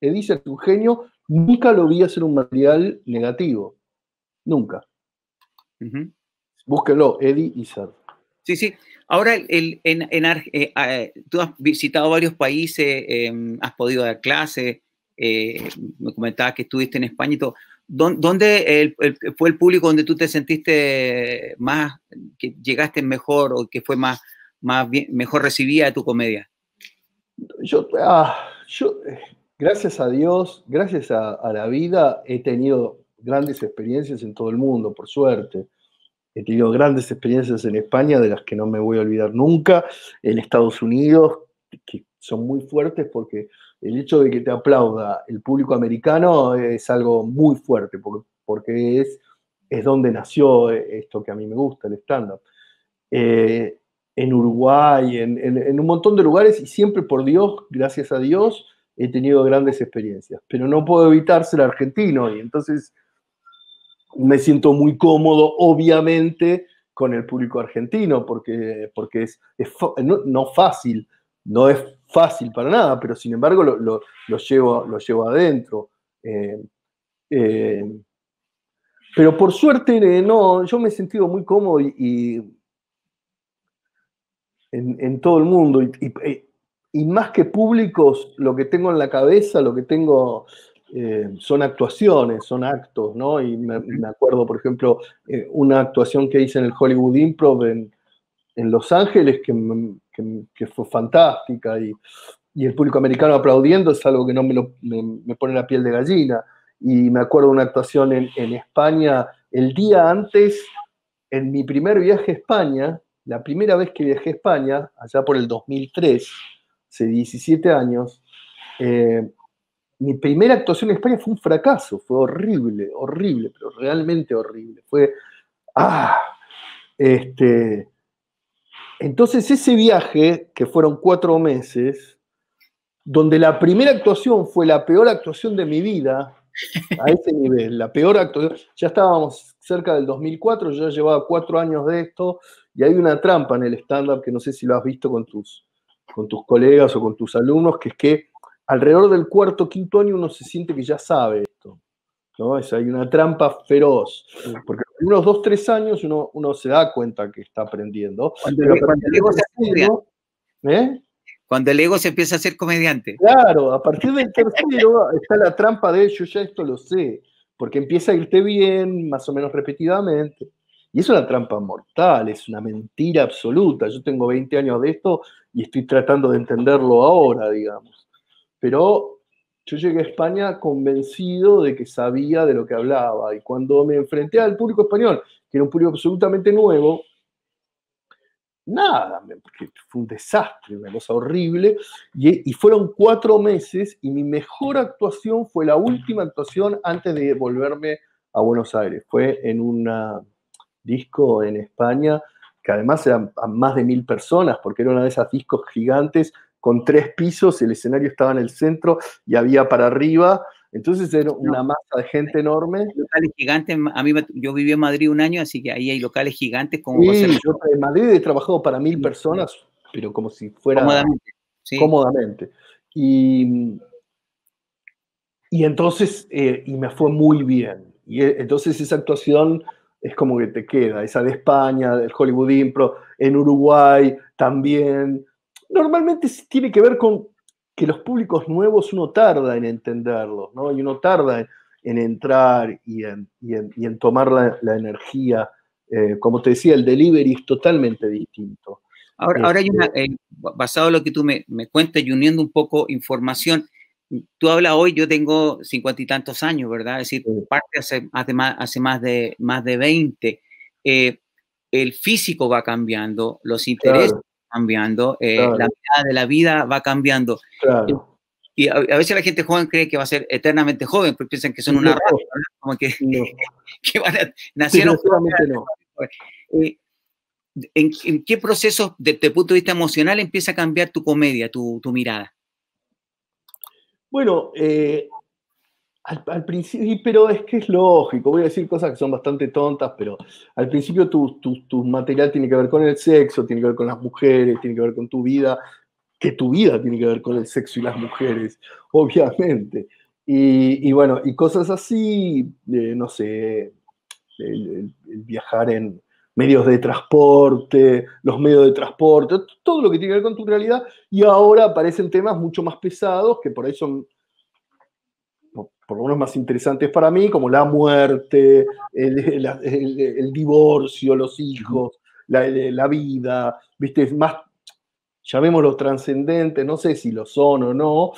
Izzard es un genio, nunca lo vi hacer un material negativo, nunca. Búsquenlo, Eddie Izzard. Sí, sí. Ahora, el, en, eh, eh, tú has visitado varios países, em, has podido dar clases, me comentabas que estuviste en España y todo. ¿Dónde fue el público donde tú te sentiste más, que llegaste mejor o que fue más, más mejor recibida tu comedia? Yo, ah, yo, gracias a Dios, gracias a, la vida, he tenido grandes experiencias en todo el mundo, por suerte. He tenido grandes experiencias en España, de las que no me voy a olvidar nunca, en Estados Unidos, que son muy fuertes porque el hecho de que te aplauda el público americano es algo muy fuerte, porque, es, es donde nació esto que a mí me gusta, el stand-up. Eh, en Uruguay, en, un montón de lugares, y siempre por Dios, gracias a Dios, he tenido grandes experiencias. Pero no puedo evitar ser argentino, y entonces me siento muy cómodo, obviamente, con el público argentino, porque, porque es, no fácil, no es fácil para nada, pero sin embargo lo, llevo, lo llevo adentro. Eh, eh, pero por suerte, no, yo me he sentido muy cómodo y, en, todo el mundo. Y, más que públicos, lo que tengo en la cabeza, lo que tengo son actuaciones, son actos, ¿no? Y me, acuerdo, por ejemplo, una actuación que hice en el Hollywood Improv en, en Los Ángeles que que, fue fantástica y, el público americano aplaudiendo es algo que no me, me, pone la piel de gallina. Y me acuerdo una actuación en, España el día antes, en mi primer viaje a España, la primera vez que viajé a España, allá por el 2003, hace 17 años, eh, mi primera actuación en España fue un fracaso, fue horrible, horrible, pero realmente horrible. Fue, ah, este, entonces ese viaje, que fueron cuatro meses, donde la primera actuación fue la peor actuación de mi vida, a ese nivel, la peor actuación. Ya estábamos cerca del 2004, yo ya llevaba cuatro años de esto, y hay una trampa en el stand-up que no sé si lo has visto con tus, con tus colegas o con tus alumnos, que es que alrededor del cuarto, quinto año uno se siente que ya sabe esto. ¿no? Es, hay una trampa feroz, porque en unos dos, tres años uno, uno se da cuenta que está aprendiendo. Cuando, el, ego se ¿eh? cuando el ego se empieza a ser comediante. Claro, a partir del tercero está la trampa de yo ya esto lo sé, porque empieza a irte bien, más o menos repetidamente. Y es una trampa mortal, es una mentira absoluta. Yo tengo 20 años de esto y estoy tratando de entenderlo ahora, digamos. Pero yo llegué a España convencido de que sabía de lo que hablaba. Y cuando me enfrenté al público español, que era un público absolutamente nuevo, nada, fue un desastre, una cosa horrible. Y, y, fueron cuatro meses y mi mejor actuación fue la última actuación antes de volverme a Buenos Aires. Fue en una disco en España, que además eran más de mil personas, porque era una de esas discos gigantes con tres pisos, el escenario estaba en el centro y había para arriba, entonces era una masa de gente enorme. Locales gigantes, a mí yo viví en Madrid un año, así que ahí hay locales gigantes como... Sí, yo en Madrid he trabajado para mil personas, pero como si fuera... Cómodamente. Cómodamente. Y, y entonces, eh, y me fue muy bien. Y eh, entonces esa actuación es como que te queda, esa de España, del Hollywood Impro, en Uruguay también. Normalmente tiene que ver con que los públicos nuevos uno tarda en entenderlos, ¿no? Y uno tarda en, entrar y en, tomar la, energía. Eh, como te decía, el delivery es totalmente distinto. Ahora, ahora hay una, este eh, basado en lo que tú me, me cuentas y uniendo un poco información, tú hablas hoy, yo tengo cincuenta y tantos años, ¿verdad? Es decir, parte hace, hace, más, hace más, de, más de 20. Eh, el físico va cambiando, los intereses van cambiando, eh, la vida de la vida va cambiando. Y, a, veces la gente joven cree que va a ser eternamente joven, porque piensan que son una raza, como que, que van a, nacieron. Eh, ¿en, ¿en, qué proceso, desde el punto de vista emocional, empieza a cambiar tu comedia, tu, tu mirada? Bueno, eh, al, principio, pero es que es lógico, voy a decir cosas que son bastante tontas, pero al principio tu, material tiene que ver con el sexo, tiene que ver con las mujeres, tiene que ver con tu vida, que tu vida tiene que ver con el sexo y las mujeres, obviamente. Y, bueno, y cosas así, no sé, el, viajar en medios de transporte, los medios de transporte, todo lo que tiene que ver con tu realidad, y ahora aparecen temas mucho más pesados que por ahí son por lo menos más interesantes para mí, como la muerte, el, divorcio, los hijos, la, vida, ¿viste? Más, llamémoslo trascendente, no sé si lo son o no,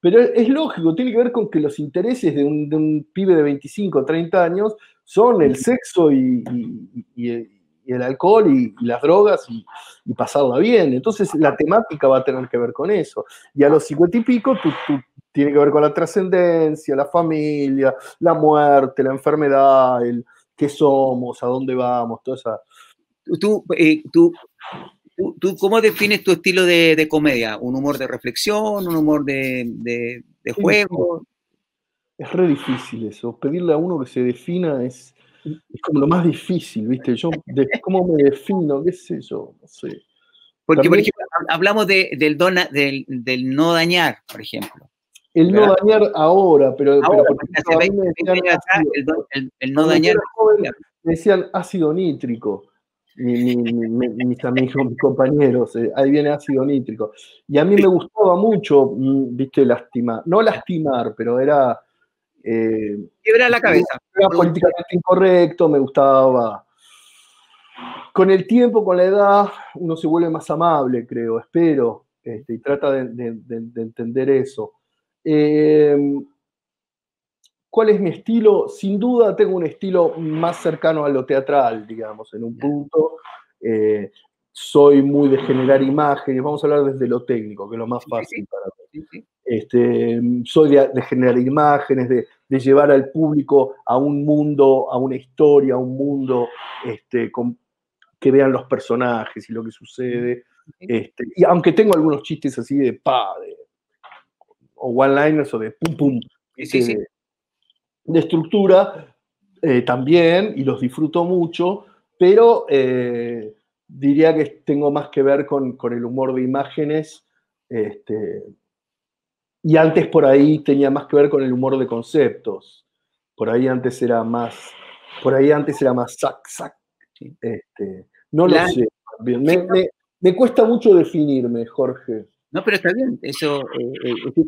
pero es lógico, tiene que ver con que los intereses de un, de un pibe de 25 o 30 años son el sexo y, el alcohol y, las drogas y, pasarla bien. Entonces la temática va a tener que ver con eso. Y a los 50 y pico tú, tiene que ver con la trascendencia, la familia, la muerte, la enfermedad, el qué somos, a dónde vamos, toda esa... Tú, eh, tú, tú, ¿Cómo defines tu estilo de, comedia? ¿Un humor de reflexión? ¿Un humor de, juego? Es re difícil eso. Pedirle a uno que se defina es, es como lo más difícil, ¿viste? Yo, ¿cómo me defino? ¿Qué sé yo? No sé. Porque, por ejemplo, hablamos del, del, del no dañar, por ejemplo. El no dañar ahora, pero, el, no dañar. me decían ácido nítrico. mis amigos, mis compañeros, eh, ahí viene ácido nítrico. Y a mí me gustaba mucho, mm, viste, lastimar, no lastimar, pero era... Eh, la cabeza. Era políticamente incorrecto, me gustaba. Con el tiempo, con la edad, uno se vuelve más amable, creo, espero, este, y trata de entender eso. Em, ¿Cuál es mi estilo? Sin duda tengo un estilo más cercano a lo teatral, digamos, en un punto. Eh, soy muy de generar imágenes, vamos a hablar desde lo técnico, que es lo más fácil para mí. Este, soy de, generar imágenes, de, llevar al público a un mundo, a una historia, a un mundo este, que vean los personajes y lo que sucede. Este, y aunque tengo algunos chistes así de padre, o one-liners o de pum pum. Sí, sí. De, de estructura eh, también, y los disfruto mucho, pero eh, diría que tengo más que ver con, con el humor de imágenes. Este, y antes por ahí tenía más que ver con el humor de conceptos. Por ahí antes era más, por ahí antes era más sac, sac. Este, no lo sé. Me, me, me, cuesta mucho definirme, Jorge. No, pero está bien. Eso, eh, eh,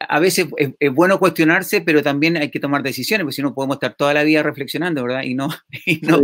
a veces es, es, bueno cuestionarse, pero también hay que tomar decisiones, porque si no podemos estar toda la vida reflexionando, ¿verdad? Y no, y no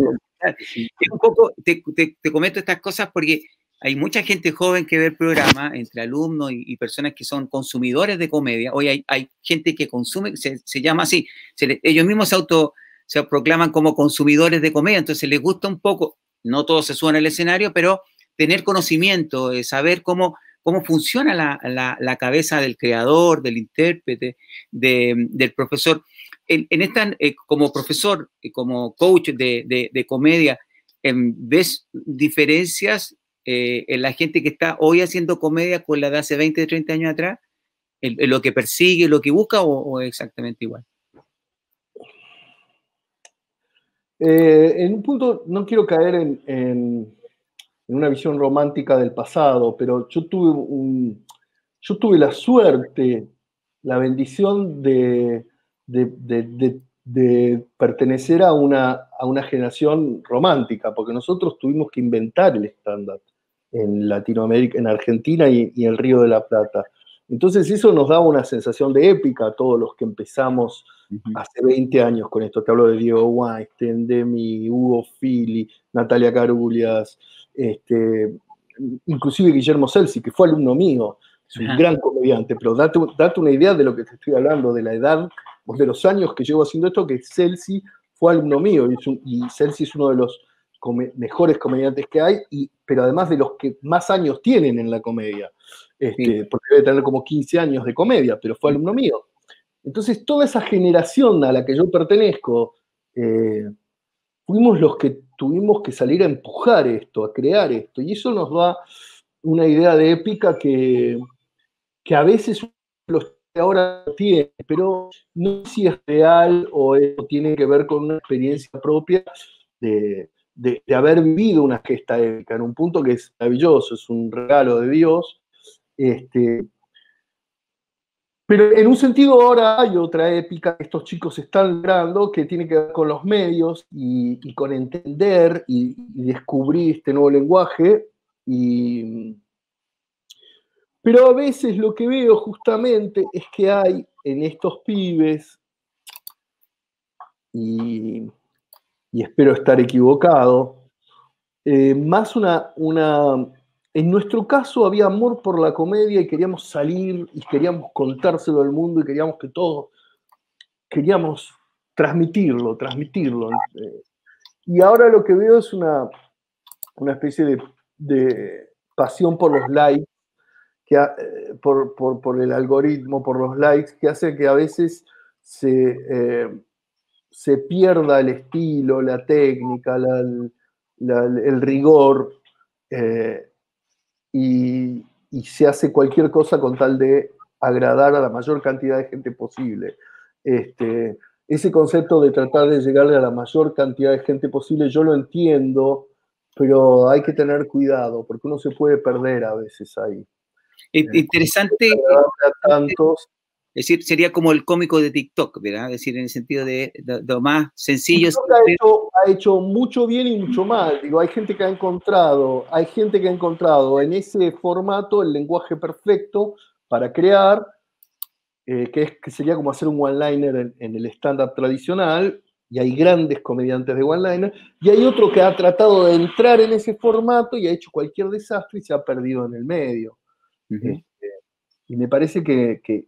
sí. un poco, te, te, te, comento estas cosas porque hay mucha gente joven que ve el programa, entre alumnos y, personas que son consumidores de comedia. Hoy hay, gente que consume, se, llama así, ellos mismos se auto se proclaman como consumidores de comedia, entonces les gusta un poco, no todos se suben al escenario, pero tener conocimiento, eh, saber cómo, cómo funciona la, la, cabeza del creador, del intérprete, de, del profesor. En, en eh, como profesor, eh, como coach de, de, de comedia, ¿ves diferencias eh, en la gente que está hoy haciendo comedia con la de hace 20, 30 años atrás? ¿En, en lo que persigue, lo que busca o, o exactamente igual? Eh, en un punto, no quiero caer en, una visión romántica del pasado, pero yo tuve, la suerte, la bendición de, pertenecer a una, generación romántica, porque nosotros tuvimos que inventar el estándar en Latinoamérica, en Argentina y, y el Río de la Plata. Entonces eso nos daba una sensación de épica a todos los que empezamos uh -huh. hace 20 años con esto. Te hablo de Diego Weinstein, Demi, Hugo Fili, Natalia Carulias, este, inclusive Guillermo Celsi, que fue alumno mío, es un uh -huh. gran comediante, pero date, date, una idea de lo que te estoy hablando, de la edad, de los años que llevo haciendo esto, que Celsi fue alumno mío, y, es un, y Celsi es uno de los come mejores comediantes que hay, y, pero además de los que más años tienen en la comedia. Este, sí. porque debe tener como 15 años de comedia, pero fue alumno mío. Entonces, toda esa generación a la que yo pertenezco, eh, fuimos los que tuvimos que salir a empujar esto, a crear esto, y eso nos da una idea de épica que, que a veces los ahora tiene, pero no sé si es real o tiene que ver con una experiencia propia de, de, haber vivido una gesta épica en un punto que es maravilloso, es un regalo de Dios, este, pero en un sentido ahora hay otra épica que estos chicos están logrando que tiene que ver con los medios y, y con entender y, y, descubrir este nuevo lenguaje. Y, pero a veces lo que veo justamente es que hay en estos pibes, y, y espero estar equivocado, eh, más una, una en nuestro caso había amor por la comedia y queríamos salir y queríamos contárselo al mundo y queríamos que todo, queríamos transmitirlo, transmitirlo. Y ahora lo que veo es una, una especie de, de pasión por los likes, que, por, por, por, el algoritmo, por los likes, que hace que a veces se, eh, se pierda el estilo, la técnica, la, la, el rigor. Eh, y, y, se hace cualquier cosa con tal de agradar a la mayor cantidad de gente posible. Este, ese concepto de tratar de llegarle a la mayor cantidad de gente posible, yo lo entiendo, pero hay que tener cuidado, porque uno se puede perder a veces ahí. Interesante. Tantos, es decir, sería como el cómico de TikTok, ¿verdad? Es decir, en el sentido de, de, de lo más sencillo. Ha hecho, ha hecho, mucho bien y mucho mal. Digo, hay gente que ha encontrado, hay gente que ha encontrado en ese formato el lenguaje perfecto para crear, eh, que, es, que sería como hacer un one-liner en, en, el stand-up tradicional, y hay grandes comediantes de one-liner, y hay otro que ha tratado de entrar en ese formato y ha hecho cualquier desastre y se ha perdido en el medio. Uh -huh. este, y me parece que, que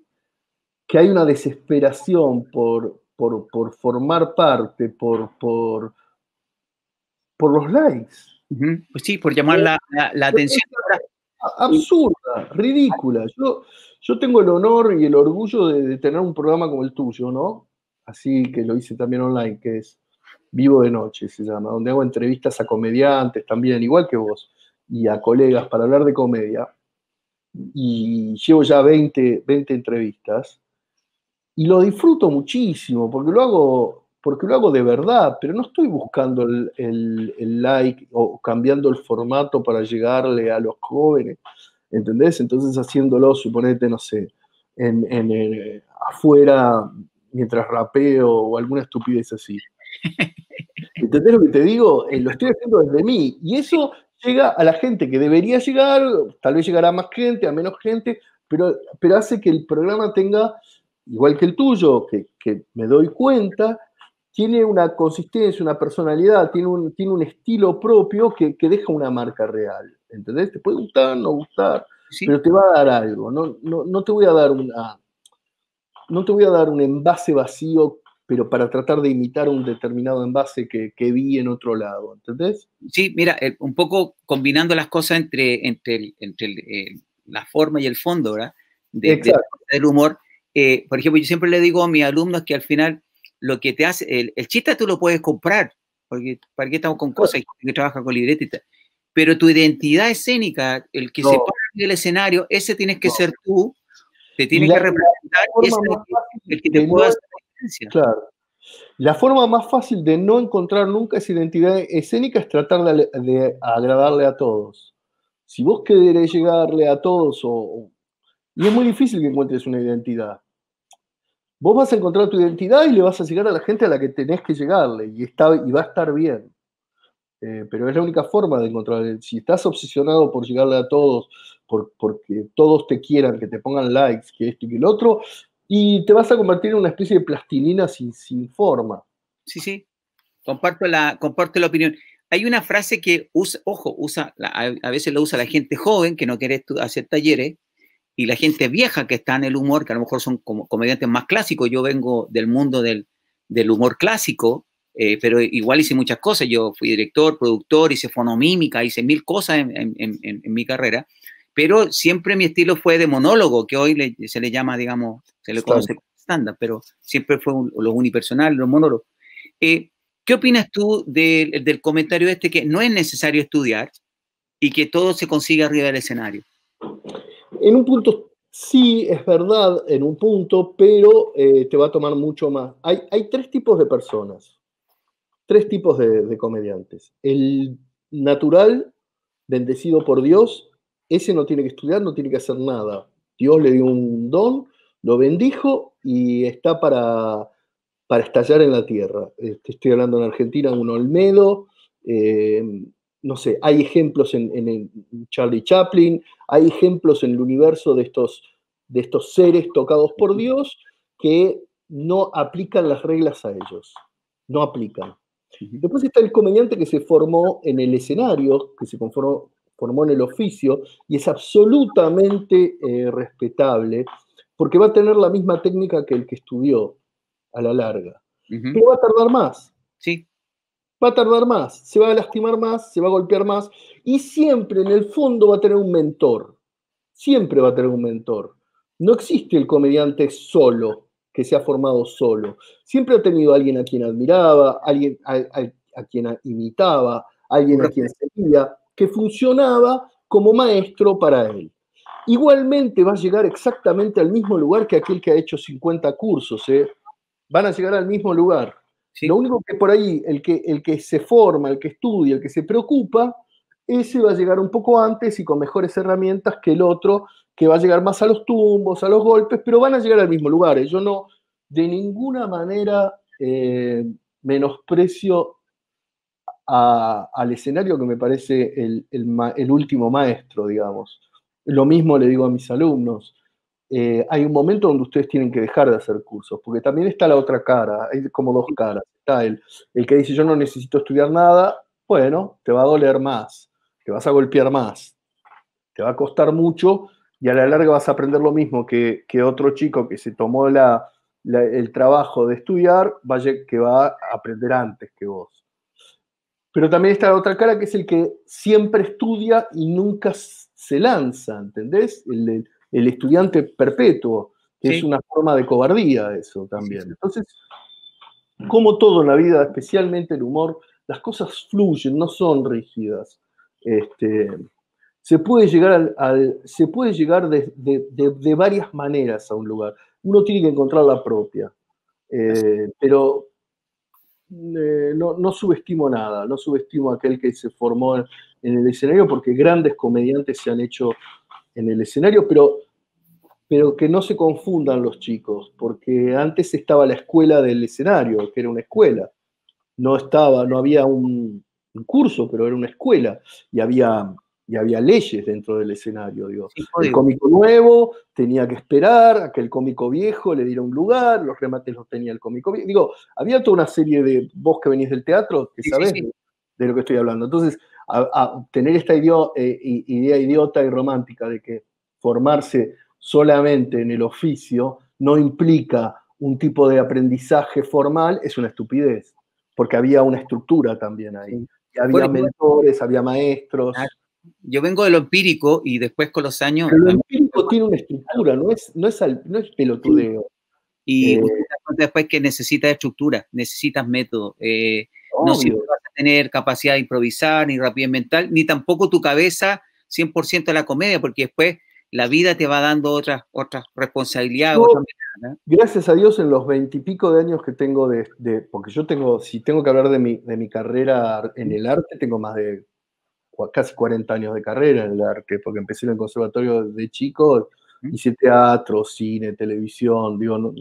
que hay una desesperación por, por, por formar parte, por, por, por los likes. Uh -huh. Pues sí, por llamar la, la, la atención. Absurda, ridícula. Yo, yo tengo el honor y el orgullo de, de, tener un programa como el tuyo, ¿no? Así que lo hice también online, que es Vivo de Noche, se llama, donde hago entrevistas a comediantes también, igual que vos, y a colegas para hablar de comedia. y llevo ya 20, 20 entrevistas y lo disfruto muchísimo porque lo hago, porque lo hago de verdad, pero no estoy buscando el, like o cambiando el formato para llegarle a los jóvenes, ¿entendés? Entonces haciéndolo, suponete, no sé, en, en, afuera mientras rapeo o alguna estupidez así. ¿Entendés lo que te digo? Eh, lo estoy haciendo desde mí. Y eso llega a la gente que debería llegar, tal vez llegará a más gente, a menos gente, pero, pero hace que el programa tenga, igual que el tuyo, que, me doy cuenta, tiene una consistencia, una personalidad, tiene un, tiene un estilo propio que, deja una marca real. ¿Entendés? Te puede gustar, no gustar, pero te va a dar algo. No, no, no te voy a dar una. No te voy a dar un envase vacío pero para tratar de imitar un determinado envase que, que vi en otro lado, ¿entendés? Sí, mira, eh, un poco combinando las cosas entre, entre, entre eh, la forma y el fondo, ¿verdad? De, del humor. Eh, por ejemplo, yo siempre le digo a mis alumnos que al final lo que te hace, el, el chiste tú lo puedes comprar, porque ¿para qué estamos con cosas? que trabaja con libreta Pero tu identidad escénica, el que se pone en el escenario, ese tienes que ser tú, te tienes que representar, ese el que te pueda hacer Claro. La forma más fácil de no encontrar nunca esa identidad escénica es tratar de, agradarle a todos. Si vos querés llegarle a todos, o, y es muy difícil que encuentres una identidad. Vos vas a encontrar tu identidad y le vas a llegar a la gente a la que tenés que llegarle y, está, y va a estar bien. Eh, pero es la única forma de encontrar. Si estás obsesionado por llegarle a todos, por, porque todos te quieran, que te pongan likes, que esto y que el otro, y te vas a convertir en una especie de plastilina sin, sin forma. Sí, sí, comparto la, comparto la opinión. Hay una frase que usa, ojo, usa, a veces lo usa la gente joven que no quiere hacer talleres y la gente vieja que está en el humor, que a lo mejor son como comediantes más clásicos. Yo vengo del mundo del, del humor clásico, eh, pero igual hice muchas cosas. Yo fui director, productor, hice fonomímica, hice mil cosas en, en, en, en mi carrera pero siempre mi estilo fue de monólogo, que hoy se le llama, digamos, se le conoce como estándar, pero siempre fue lo unipersonal, los monólogos. Eh, ¿Qué opinas tú del comentario este que no es necesario estudiar y que todo se consigue arriba del escenario? En un punto sí, es verdad, en un punto, pero eh, te va a tomar mucho más. Hay, hay tres tipos de personas, tres tipos de, comediantes. El natural, bendecido por Dios, ese no tiene que estudiar, no tiene que hacer nada. Dios le dio un don, lo bendijo y está para, para estallar en la tierra. Este, estoy hablando en Argentina, un Olmedo, eh, no sé, hay ejemplos en, Charlie Chaplin, hay ejemplos en el universo de estos, de estos seres tocados por Dios que no aplican las reglas a ellos, no aplican. Después está el comediante que se formó en el escenario, que se conformó, formó en el oficio y es absolutamente eh, respetable porque va a tener la misma técnica que el que estudió a la larga. Pero va a tardar más. Sí. Va a tardar más, se va a lastimar más, se va a golpear más y siempre en el fondo va a tener un mentor. Siempre va a tener un mentor. No existe el comediante solo, que se ha formado solo. Siempre ha tenido alguien a quien admiraba, alguien a, a quien imitaba, alguien a quien seguía, que funcionaba como maestro para él. Igualmente va a llegar exactamente al mismo lugar que aquel que ha hecho 50 cursos. ¿eh? Van a llegar al mismo lugar. Lo único que por ahí, el que, el que se forma, el que estudia, el que se preocupa, ese va a llegar un poco antes y con mejores herramientas que el otro, que va a llegar más a los tumbos, a los golpes, pero van a llegar al mismo lugar. Yo no, de ninguna manera, eh, menosprecio al escenario que me parece el, último maestro, digamos. Lo mismo le digo a mis alumnos. Eh, hay un momento donde ustedes tienen que dejar de hacer cursos, porque también está la otra cara, hay como dos caras. Está el, el que dice yo no necesito estudiar nada, bueno, te va a doler más, te vas a golpear más, te va a costar mucho y a la larga vas a aprender lo mismo que, otro chico que se tomó el trabajo de estudiar, vaya, que va a aprender antes que vos. Pero también está la otra cara que es el que siempre estudia y nunca se lanza, ¿entendés? El, estudiante perpetuo, que es una forma de cobardía eso también. Entonces, como todo en la vida, especialmente el humor, las cosas fluyen, no son rígidas. Este, se puede llegar, al, se puede llegar de, de, varias maneras a un lugar. Uno tiene que encontrar la propia. Eh, pero eh, no, no, subestimo nada, no subestimo a aquel que se formó en, el escenario, porque grandes comediantes se han hecho en el escenario, pero, pero que no se confundan los chicos, porque antes estaba la escuela del escenario, que era una escuela. No estaba, no había un, un curso, pero era una escuela, y había y había leyes dentro del escenario. Digo. el cómico nuevo tenía que esperar a que el cómico viejo le diera un lugar, los remates los tenía el cómico viejo. Digo, había toda una serie de, vos que venís del teatro, que sabés de, lo que estoy hablando. Entonces, a, tener esta eh, idea idiota y romántica de que formarse solamente en el oficio no implica un tipo de aprendizaje formal, es una estupidez, porque había una estructura también ahí. había mentores, había maestros yo vengo de lo empírico y después con los años... Pero lo empírico tiene una estructura, no es, no es, no es pelotudeo. Y eh, después que necesitas estructura, necesitas método. Eh, no tener capacidad de improvisar, ni rapidez mental, ni tampoco tu cabeza 100% de la comedia, porque después la vida te va dando otras, otras responsabilidades. Gracias a Dios en los veintipico de años que tengo de, de, porque yo tengo, si tengo que hablar de mi, de mi carrera en el arte, tengo más de casi 40 años de carrera en el arte, porque empecé en el conservatorio de chico, hice teatro, cine, televisión, digo,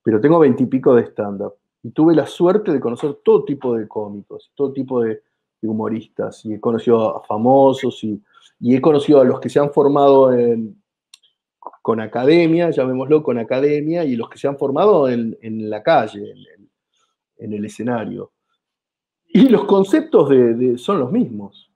pero tengo veintipico de stand-up. Y tuve la suerte de conocer todo tipo de cómicos, todo tipo de, humoristas, y he conocido a famosos, y, he conocido a los que se han formado con academia, llamémoslo con academia, y los que se han formado en, la calle, en, el escenario. Y los conceptos son los mismos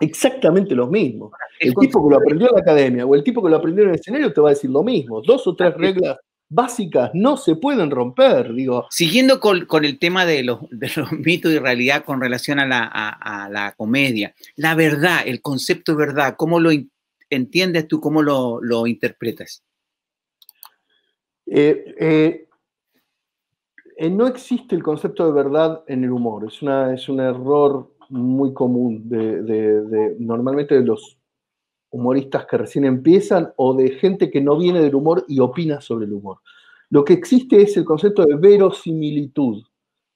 exactamente lo mismo. El tipo que lo aprendió en la academia o el tipo que lo aprendió en el escenario te va a decir lo mismo. Dos o tres reglas básicas no se pueden romper, digo. Siguiendo con, el tema de los, mitos y realidad con relación a la, comedia, la verdad, el concepto de verdad, ¿cómo lo entiendes tú, cómo lo, interpretas? Eh, eh, eh, no existe el concepto de verdad en el humor, es, una, es un error muy común de, normalmente de los humoristas que recién empiezan o de gente que no viene del humor y opina sobre el humor. Lo que existe es el concepto de verosimilitud.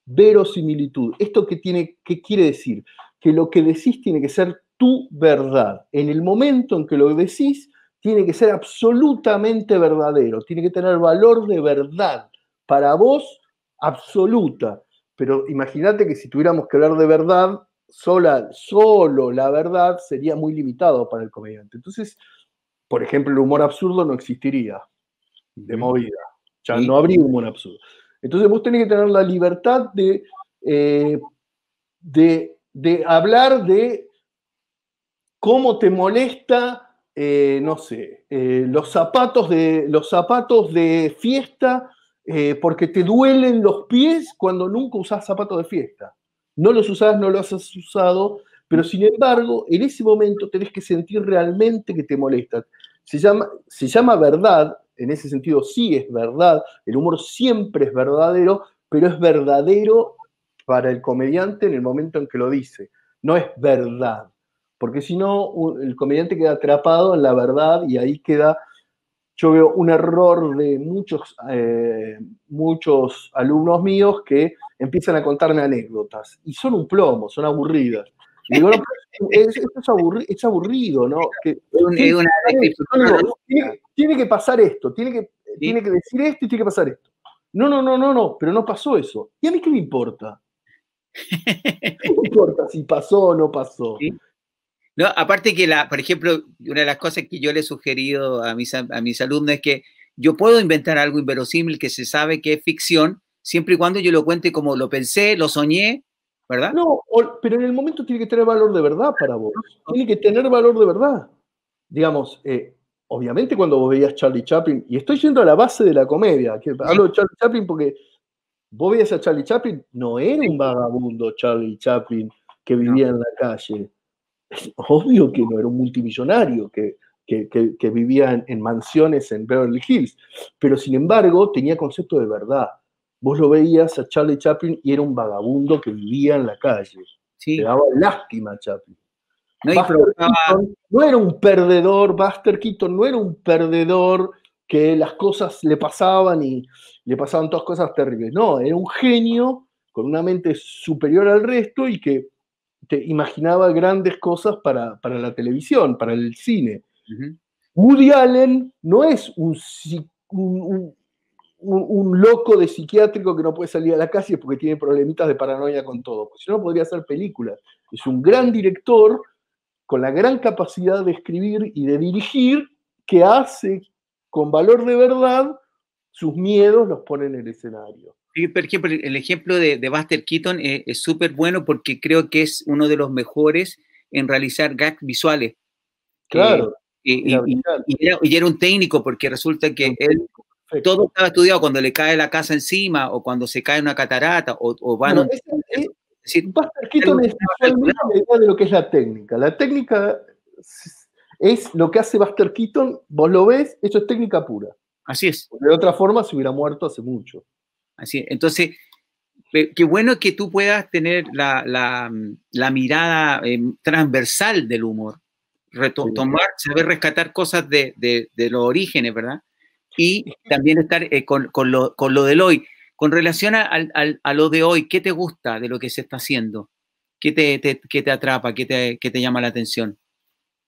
Verosimilitud. ¿Esto qué, tiene, qué quiere decir? Que lo que decís tiene que ser tu verdad. En el momento en que lo decís, tiene que ser absolutamente verdadero, tiene que tener valor de verdad para vos absoluta. Pero imagínate que si tuviéramos que hablar de verdad, sola, solo la verdad sería muy limitado para el comediante. Entonces, por ejemplo, el humor absurdo no existiría de movida. Ya no habría humor absurdo. Entonces vos tenés que tener la libertad de, eh, de, hablar de cómo te molesta, eh, no sé, eh, los, zapatos de, los zapatos de fiesta porque te duelen los pies cuando nunca usás zapatos de fiesta no los usás, no los has usado, pero sin embargo, en ese momento tenés que sentir realmente que te molestan. Se llama, se llama verdad, en ese sentido sí es verdad, el humor siempre es verdadero, pero es verdadero para el comediante en el momento en que lo dice, no es verdad, porque si no, el comediante queda atrapado en la verdad y ahí queda, yo veo un error de muchos, eh, muchos alumnos míos que empiezan a contarme anécdotas y son un plomo, son aburridas. digo, es, es, aburrido, ¿no? tiene, que pasar esto, tiene que, tiene que decir esto y tiene que pasar esto. No, no, no, no, no, pero no pasó eso. ¿Y a mí qué me importa? ¿Qué me importa si pasó o no pasó? No, aparte que, la, por ejemplo, una de las cosas que yo le he sugerido a mis, a mis alumnos es que yo puedo inventar algo inverosímil que se sabe que es ficción, siempre y cuando yo lo cuente como lo pensé, lo soñé, ¿verdad? No, pero en el momento tiene que tener valor de verdad para vos. Tiene que tener valor de verdad. Digamos, eh, obviamente cuando vos veías Charlie Chaplin, y estoy yendo a la base de la comedia, que hablo de Charlie Chaplin porque vos veías a Charlie Chaplin, no era un vagabundo Charlie Chaplin que vivía en la calle. Es obvio que no era un multimillonario que, que, vivía en mansiones en Beverly Hills, pero sin embargo tenía concepto de verdad vos lo veías a Charlie Chaplin y era un vagabundo que vivía en la calle. Sí. Te daba lástima a Chaplin. no era un perdedor, Buster Keaton no era un perdedor que las cosas le pasaban y le pasaban todas cosas terribles. No, era un genio con una mente superior al resto y que te imaginaba grandes cosas para, la televisión, para el cine. Woody Allen no es un, un, loco de psiquiátrico que no puede salir a la calle porque tiene problemitas de paranoia con todo, porque si no podría hacer películas. Es un gran director con la gran capacidad de escribir y de dirigir que hace con valor de verdad sus miedos los pone en el escenario. Sí, por ejemplo, el ejemplo de, Buster Keaton es súper bueno porque creo que es uno de los mejores en realizar gags visuales. Claro. Eh, y, era, un técnico porque resulta que él todo estaba estudiado cuando le cae la casa encima o cuando se cae una catarata o, van a... Buster Keaton es la idea de lo que es la técnica. La técnica es lo que hace Buster Keaton, vos lo ves, eso es técnica pura. Así es. De otra forma se hubiera muerto hace mucho. Así es. Entonces, qué bueno que tú puedas tener la, mirada eh, transversal del humor, retomar, saber rescatar cosas de, los orígenes, ¿verdad? Y también estar eh, con, lo, con, lo, del hoy. Con relación a, lo de hoy, ¿qué te gusta de lo que se está haciendo? ¿Qué te, te atrapa? ¿Qué te, ¿Qué te llama la atención?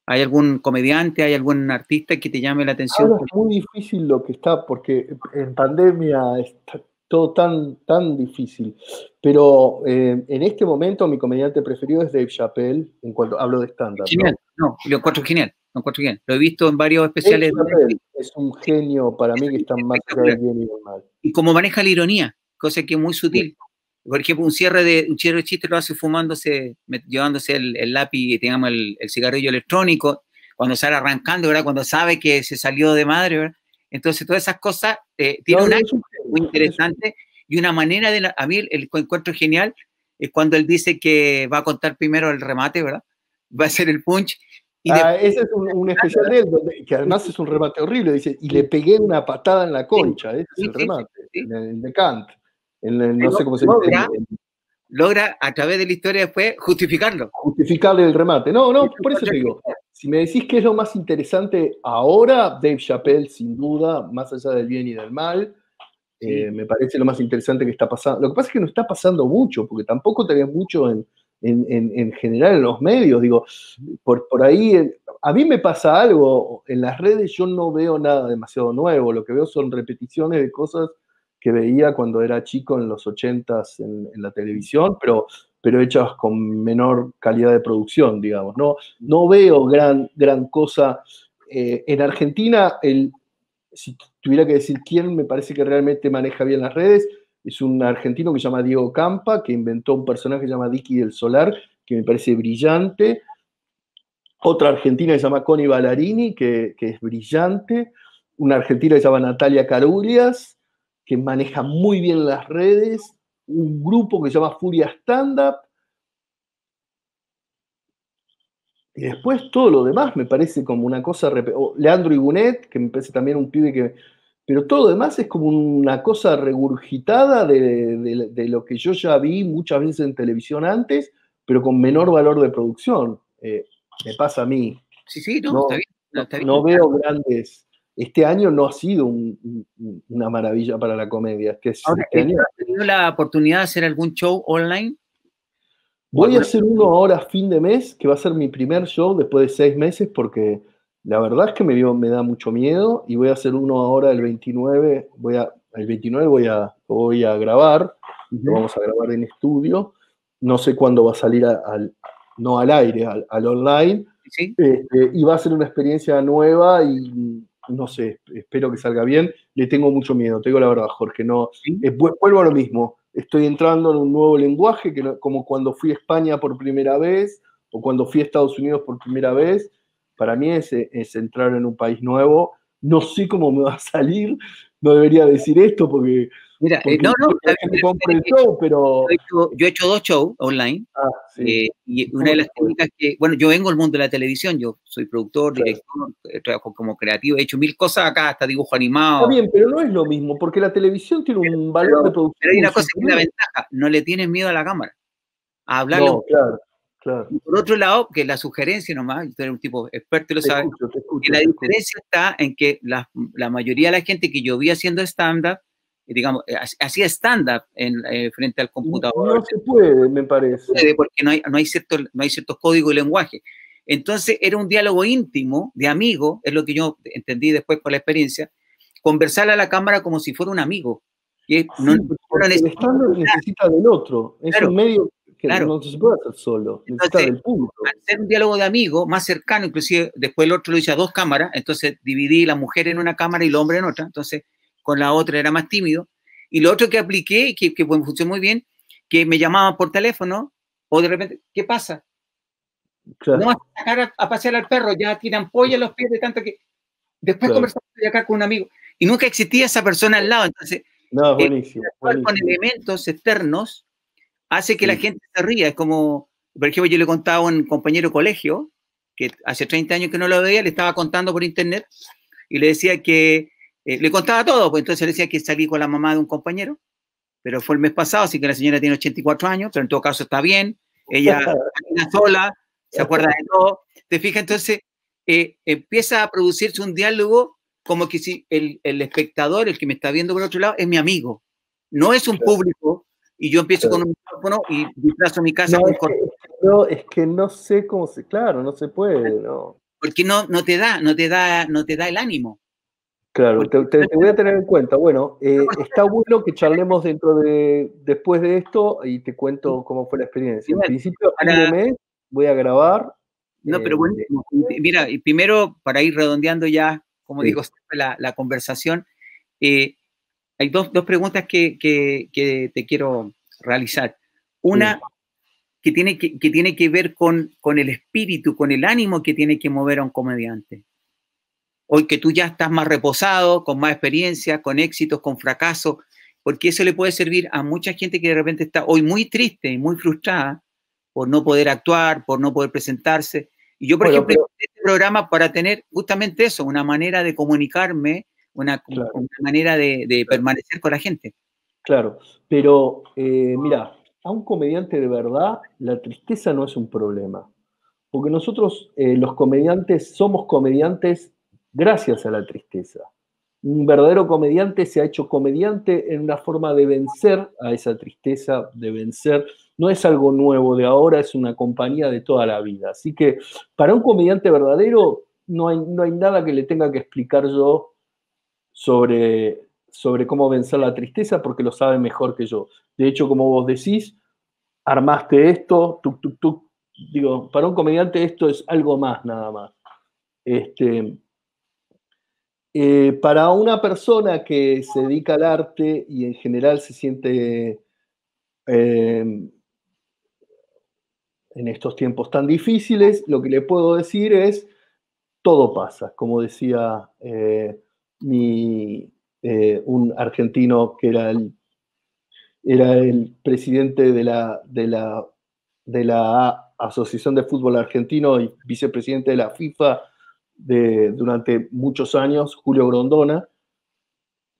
¿Hay algún comediante, hay algún artista que te llame la atención? es muy difícil lo que está, porque en pandemia está todo tan, tan difícil. Pero eh, en este momento mi comediante preferido es Dave Chappelle, en cuanto hablo de estándar. Genial, ¿no? lo encuentro genial, lo encuentro genial. Lo he visto en varios especiales. Dave es un genio para mí que está más bien y mal. Y como maneja la ironía, cosa que es muy sutil. Por ejemplo, un cierre de un cierre de chiste lo hace fumándose, llevándose el, lápiz, digamos, el, el, cigarrillo electrónico, cuando sale arrancando, ¿verdad? Cuando sabe que se salió de madre, ¿verdad? Entonces, todas esas cosas eh, tienen un acto muy interesante y una manera de... a mí el, encuentro genial es cuando él dice que va a contar primero el remate, ¿verdad? Va a ser el punch. Y ah, ese es un, especial de él, que además es un remate horrible. Dice, y le pegué una patada en la concha. ese es el remate, el de Kant. no sé cómo se logra, logra a través de la historia después justificarlo. Justificarle el remate. No, no, por eso te digo. Si me decís qué es lo más interesante ahora, Dave Chappelle, sin duda, más allá del bien y del mal, eh, me parece lo más interesante que está pasando. Lo que pasa es que no está pasando mucho, porque tampoco tenés mucho en, en, general en los medios. Digo, por, por ahí, a mí me pasa algo, en las redes yo no veo nada demasiado nuevo, lo que veo son repeticiones de cosas que veía cuando era chico en los 80s en, en la televisión, pero pero hechas con menor calidad de producción, digamos. No, no veo gran, gran cosa. Eh, en Argentina, el, si tuviera que decir quién me parece que realmente maneja bien las redes, es un argentino que se llama Diego Campa, que inventó un personaje que se llama Dicky del Solar, que me parece brillante. Otra argentina que se llama Connie Ballarini, que, que es brillante. Una argentina que se llama Natalia Carulias, que maneja muy bien las redes un grupo que se llama Furia Stand Up. Y después todo lo demás me parece como una cosa. Leandro Igunet, que me parece también un pibe que. Pero todo lo demás es como una cosa regurgitada de, lo que yo ya vi muchas veces en televisión antes, pero con menor valor de producción. Eh, me pasa a mí. Sí, sí, no, está bien, no veo grandes este año no ha sido una maravilla para la comedia. Ahora, este año... ¿Has tenido la oportunidad de hacer algún show online? Voy a hacer uno ahora a fin de mes, que va a ser mi primer show después de seis meses, porque la verdad es que me, me da mucho miedo y voy a hacer uno ahora el 29, voy a, el 29 voy a, voy a grabar, lo vamos a grabar en estudio, no sé cuándo va a salir al, no al aire, al, online, este, y va a ser una experiencia nueva y no sé, espero que salga bien. Le tengo mucho miedo, te digo la verdad, Jorge. No, vuelvo a lo mismo. Estoy entrando en un nuevo lenguaje, que como cuando fui a España por primera vez o cuando fui a Estados Unidos por primera vez. Para mí es, es entrar en un país nuevo. No sé cómo me va a salir. No debería decir esto porque Mira, eh, no, no, pero... Yo he, hecho, dos shows online ah, eh, y una de las técnicas que, bueno, yo vengo del mundo de la televisión, yo soy productor, director, eh, trabajo como creativo, he hecho mil cosas acá, hasta dibujo animado. Está bien, pero no es lo mismo, porque la televisión tiene un valor de producción. Pero hay una cosa que es la ventaja, no le tienes miedo a la cámara, a hablarle. claro, por otro lado, que la sugerencia nomás, usted es un tipo experto y lo sabe, que la diferencia está en que la, la, mayoría de la gente que yo vi haciendo stand-up, digamos, eh, hacía stand-up eh, frente al computador. No, se puede, me parece. Puede porque no hay, no, hay cierto, no hay ciertos códigos de lenguaje. Entonces era un diálogo íntimo, de amigo, es lo que yo entendí después por la experiencia, conversar a la cámara como si fuera un amigo. Y no, el estándar necesita del otro, es un medio que no se puede hacer solo, necesita del público. Al ser un diálogo de amigo, más cercano, inclusive después el otro lo hice a dos cámaras, entonces dividí la mujer en una cámara y el hombre en otra, entonces con la otra era más tímido. Y lo otro que apliqué, que, que funcionó muy bien, que me llamaban por teléfono, o de repente, ¿qué pasa? No vas a sacar a, pasear al perro, ya tiran pollo en los pies de tanto que. Después conversamos acá con un amigo. Y nunca existía esa persona al lado. Entonces, no, eh, buenísimo, con elementos externos hace que la gente se ría. Es como, por ejemplo, yo le contaba a un compañero de colegio que hace 30 años que no lo veía, le estaba contando por internet y le decía que, eh, le contaba todo, pues entonces le decía que salí con la mamá de un compañero, pero fue el mes pasado, así que la señora tiene 84 años, pero en todo caso está bien, ella camina sola, se acuerda de todo. ¿Te fijas? Entonces eh, empieza a producirse un diálogo como que si el, el, espectador, el que me está viendo por otro lado, es mi amigo. No es un público y yo empiezo con un micrófono y disfrazo mi casa no, es que, no, es que no sé cómo se, claro, no se puede, ¿no? Porque no, no te da, no te da, no te da el ánimo. Claro, te, te, voy a tener en cuenta. Bueno, eh, está bueno que charlemos dentro de, después de esto y te cuento cómo fue la experiencia. En principio, a fin de mes voy a grabar. No, pero bueno, eh, mira, primero, para ir redondeando ya, como digo, la, la conversación, eh, hay dos, dos preguntas que, que, que, te quiero realizar. Una que, tiene que, que, tiene que ver con, con el espíritu, con el ánimo que tiene que mover a un comediante. Hoy que tú ya estás más reposado, con más experiencia, con éxitos, con fracasos, porque eso le puede servir a mucha gente que de repente está hoy muy triste y muy frustrada por no poder actuar, por no poder presentarse. Y yo, por ejemplo, pero... este programa para tener justamente eso, una manera de comunicarme, una, claro. una manera de, de, permanecer con la gente. Claro, pero eh, mira, a un comediante de verdad la tristeza no es un problema, porque nosotros eh, los comediantes somos comediantes gracias a la tristeza un verdadero comediante se ha hecho comediante en una forma de vencer a esa tristeza, de vencer. No es algo nuevo de ahora, es una compañía de toda la vida. Así que para un comediante verdadero no hay, no hay nada que le tenga que explicar yo sobre, sobre cómo vencer la tristeza porque lo sabe mejor que yo. De hecho, como vos decís, armaste esto, tuk, tuk, tuk. Digo, para un comediante esto es algo más nada más. Este, eh, para una persona que se dedica al arte y en general se siente eh, en estos tiempos tan difíciles, lo que le puedo decir es, todo pasa, como decía eh, mi, eh, un argentino que era el, era el presidente de la, de, la, de la Asociación de Fútbol Argentino y vicepresidente de la FIFA, de, durante muchos años, Julio Grondona,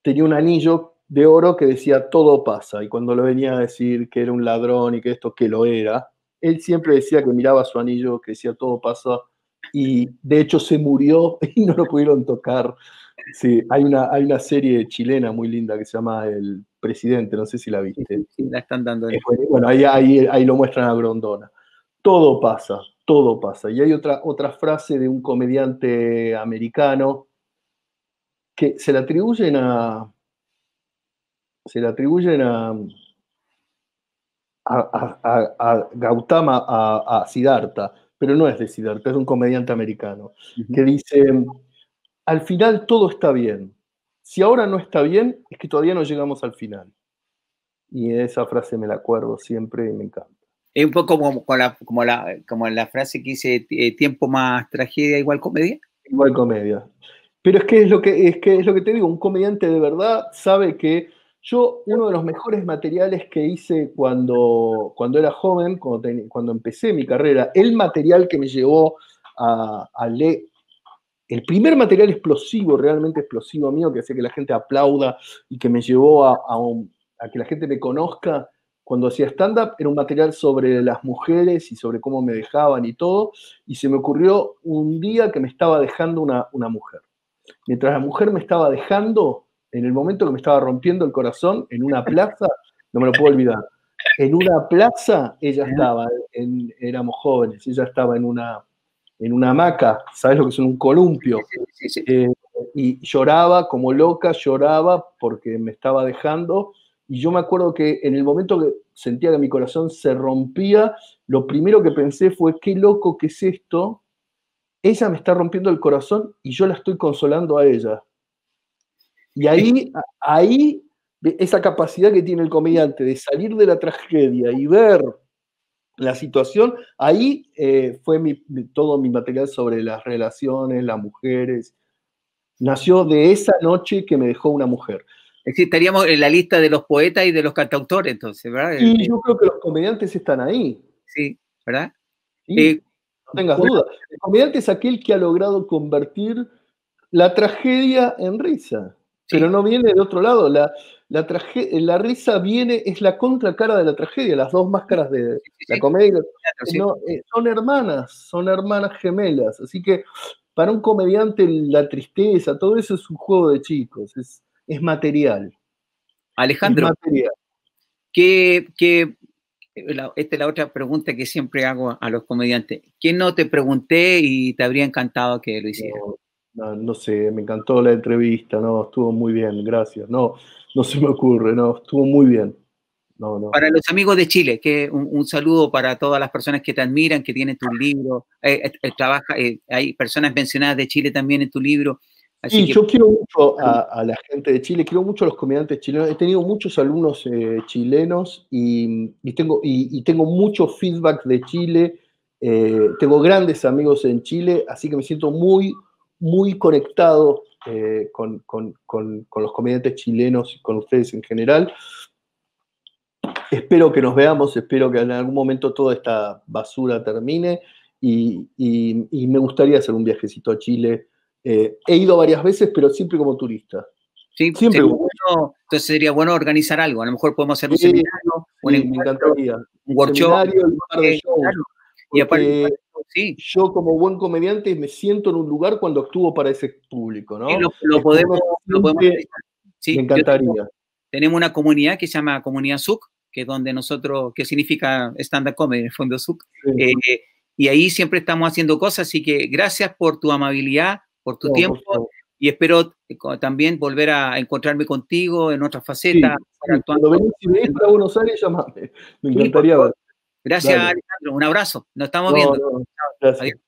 tenía un anillo de oro que decía todo pasa, y cuando lo venía a decir que era un ladrón y que esto que lo era, él siempre decía que miraba su anillo, que decía todo pasa, y de hecho se murió y no lo pudieron tocar. Sí, hay una, hay una serie chilena muy linda que se llama El Presidente, no sé si la viste. Sí, la están dando. Bueno, ahí, ahí, ahí lo muestran a Grondona. Todo pasa, todo pasa. Y hay otra, otra frase de un comediante americano que se le atribuyen a. Se le atribuyen a. A, a, a Gautama, a, Siddhartha, pero no es de Siddhartha, es un comediante americano, uh -huh. que dice, al final todo está bien. Si ahora no está bien, es que todavía no llegamos al final. Y esa frase me la acuerdo siempre y me encanta. Es un poco como, como, la, como, la, como la frase que dice eh, tiempo más tragedia igual comedia. Igual comedia. Pero es que es lo que es que es lo que te digo, un comediante de verdad sabe que yo uno de los mejores materiales que hice cuando, cuando era joven, cuando, cuando empecé mi carrera, el material que me llevó a, leer, el primer material explosivo, realmente explosivo mío, que hacía que la gente aplauda y que me llevó a que la gente me conozca, cuando hacía stand-up, era un material sobre las mujeres y sobre cómo me dejaban y todo, y se me ocurrió un día que me estaba dejando una, una mujer. Mientras la mujer me estaba dejando, en el momento que me estaba rompiendo el corazón, en una plaza, no me lo puedo olvidar, en una plaza ella estaba, éramos jóvenes, ella estaba en una, en una hamaca, ¿sabes lo que es un columpio? Eh, y lloraba como loca, lloraba porque me estaba dejando. Y yo me acuerdo que en el momento que sentía que mi corazón se rompía, lo primero que pensé fue, qué loco que es esto. Ella me está rompiendo el corazón y yo la estoy consolando a ella. Y ahí, ahí esa capacidad que tiene el comediante de salir de la tragedia y ver la situación, ahí eh, fue todo mi material sobre las relaciones, las mujeres. Nació de esa noche que me dejó una mujer. estaríamos en la lista de los poetas y de los cantautores, entonces, ¿verdad? Y yo creo que los comediantes están ahí. Sí, ¿verdad? Eh, no tengas duda. El comediante es aquel que ha logrado convertir la tragedia en risa. Pero no viene de otro lado. La, la, la risa viene, es la contracara de la tragedia, las dos máscaras de la comedia. Eh, son hermanas, son hermanas gemelas. Así que para un comediante la tristeza, todo eso es un juego de chicos, es, es material. Alejandro, ¿qué, esta es la otra pregunta que siempre hago a los comediantes. ¿Qué no te pregunté y te habría encantado que lo hicieras? no, sé, me encantó la entrevista, no, estuvo muy bien, gracias. No, no se me ocurre, no, estuvo muy bien. No, no. Para los amigos de Chile, que un, saludo para todas las personas que te admiran, que tienen tu libro. Eh, eh, eh, trabaja, hay personas mencionadas de Chile también en tu libro. sí, yo quiero mucho a, la gente de Chile, quiero mucho a los comediantes chilenos. He tenido muchos alumnos chilenos y, tengo, y, tengo mucho feedback de Chile. tengo grandes amigos en Chile, así que me siento muy muy conectado eh, con, los comediantes chilenos y con ustedes en general. Espero que nos veamos, espero que en algún momento toda esta basura termine y, me gustaría hacer un viajecito a Chile. Eh, he ido varias veces, pero siempre como turista. Sí, siempre. entonces sería bueno organizar algo. A lo mejor podemos hacer un seminario, un, me encantaría. un workshop. y aparte, yo como buen comediante me siento en un lugar cuando actúo para ese público, ¿no? lo, podemos, sí, me encantaría. tenemos una comunidad que se llama Comunidad SUC, que es donde nosotros, que significa Stand Up Comedy, en el fondo SUC, eh, y ahí siempre estamos haciendo cosas, así que gracias por tu amabilidad, por tu tiempo, y espero eh, también volver a encontrarme contigo en otras facetas. cuando venís, a Buenos Aires, llamame. Me encantaría ver. Gracias, Alejandro. Un abrazo. Nos estamos viendo. Adiós.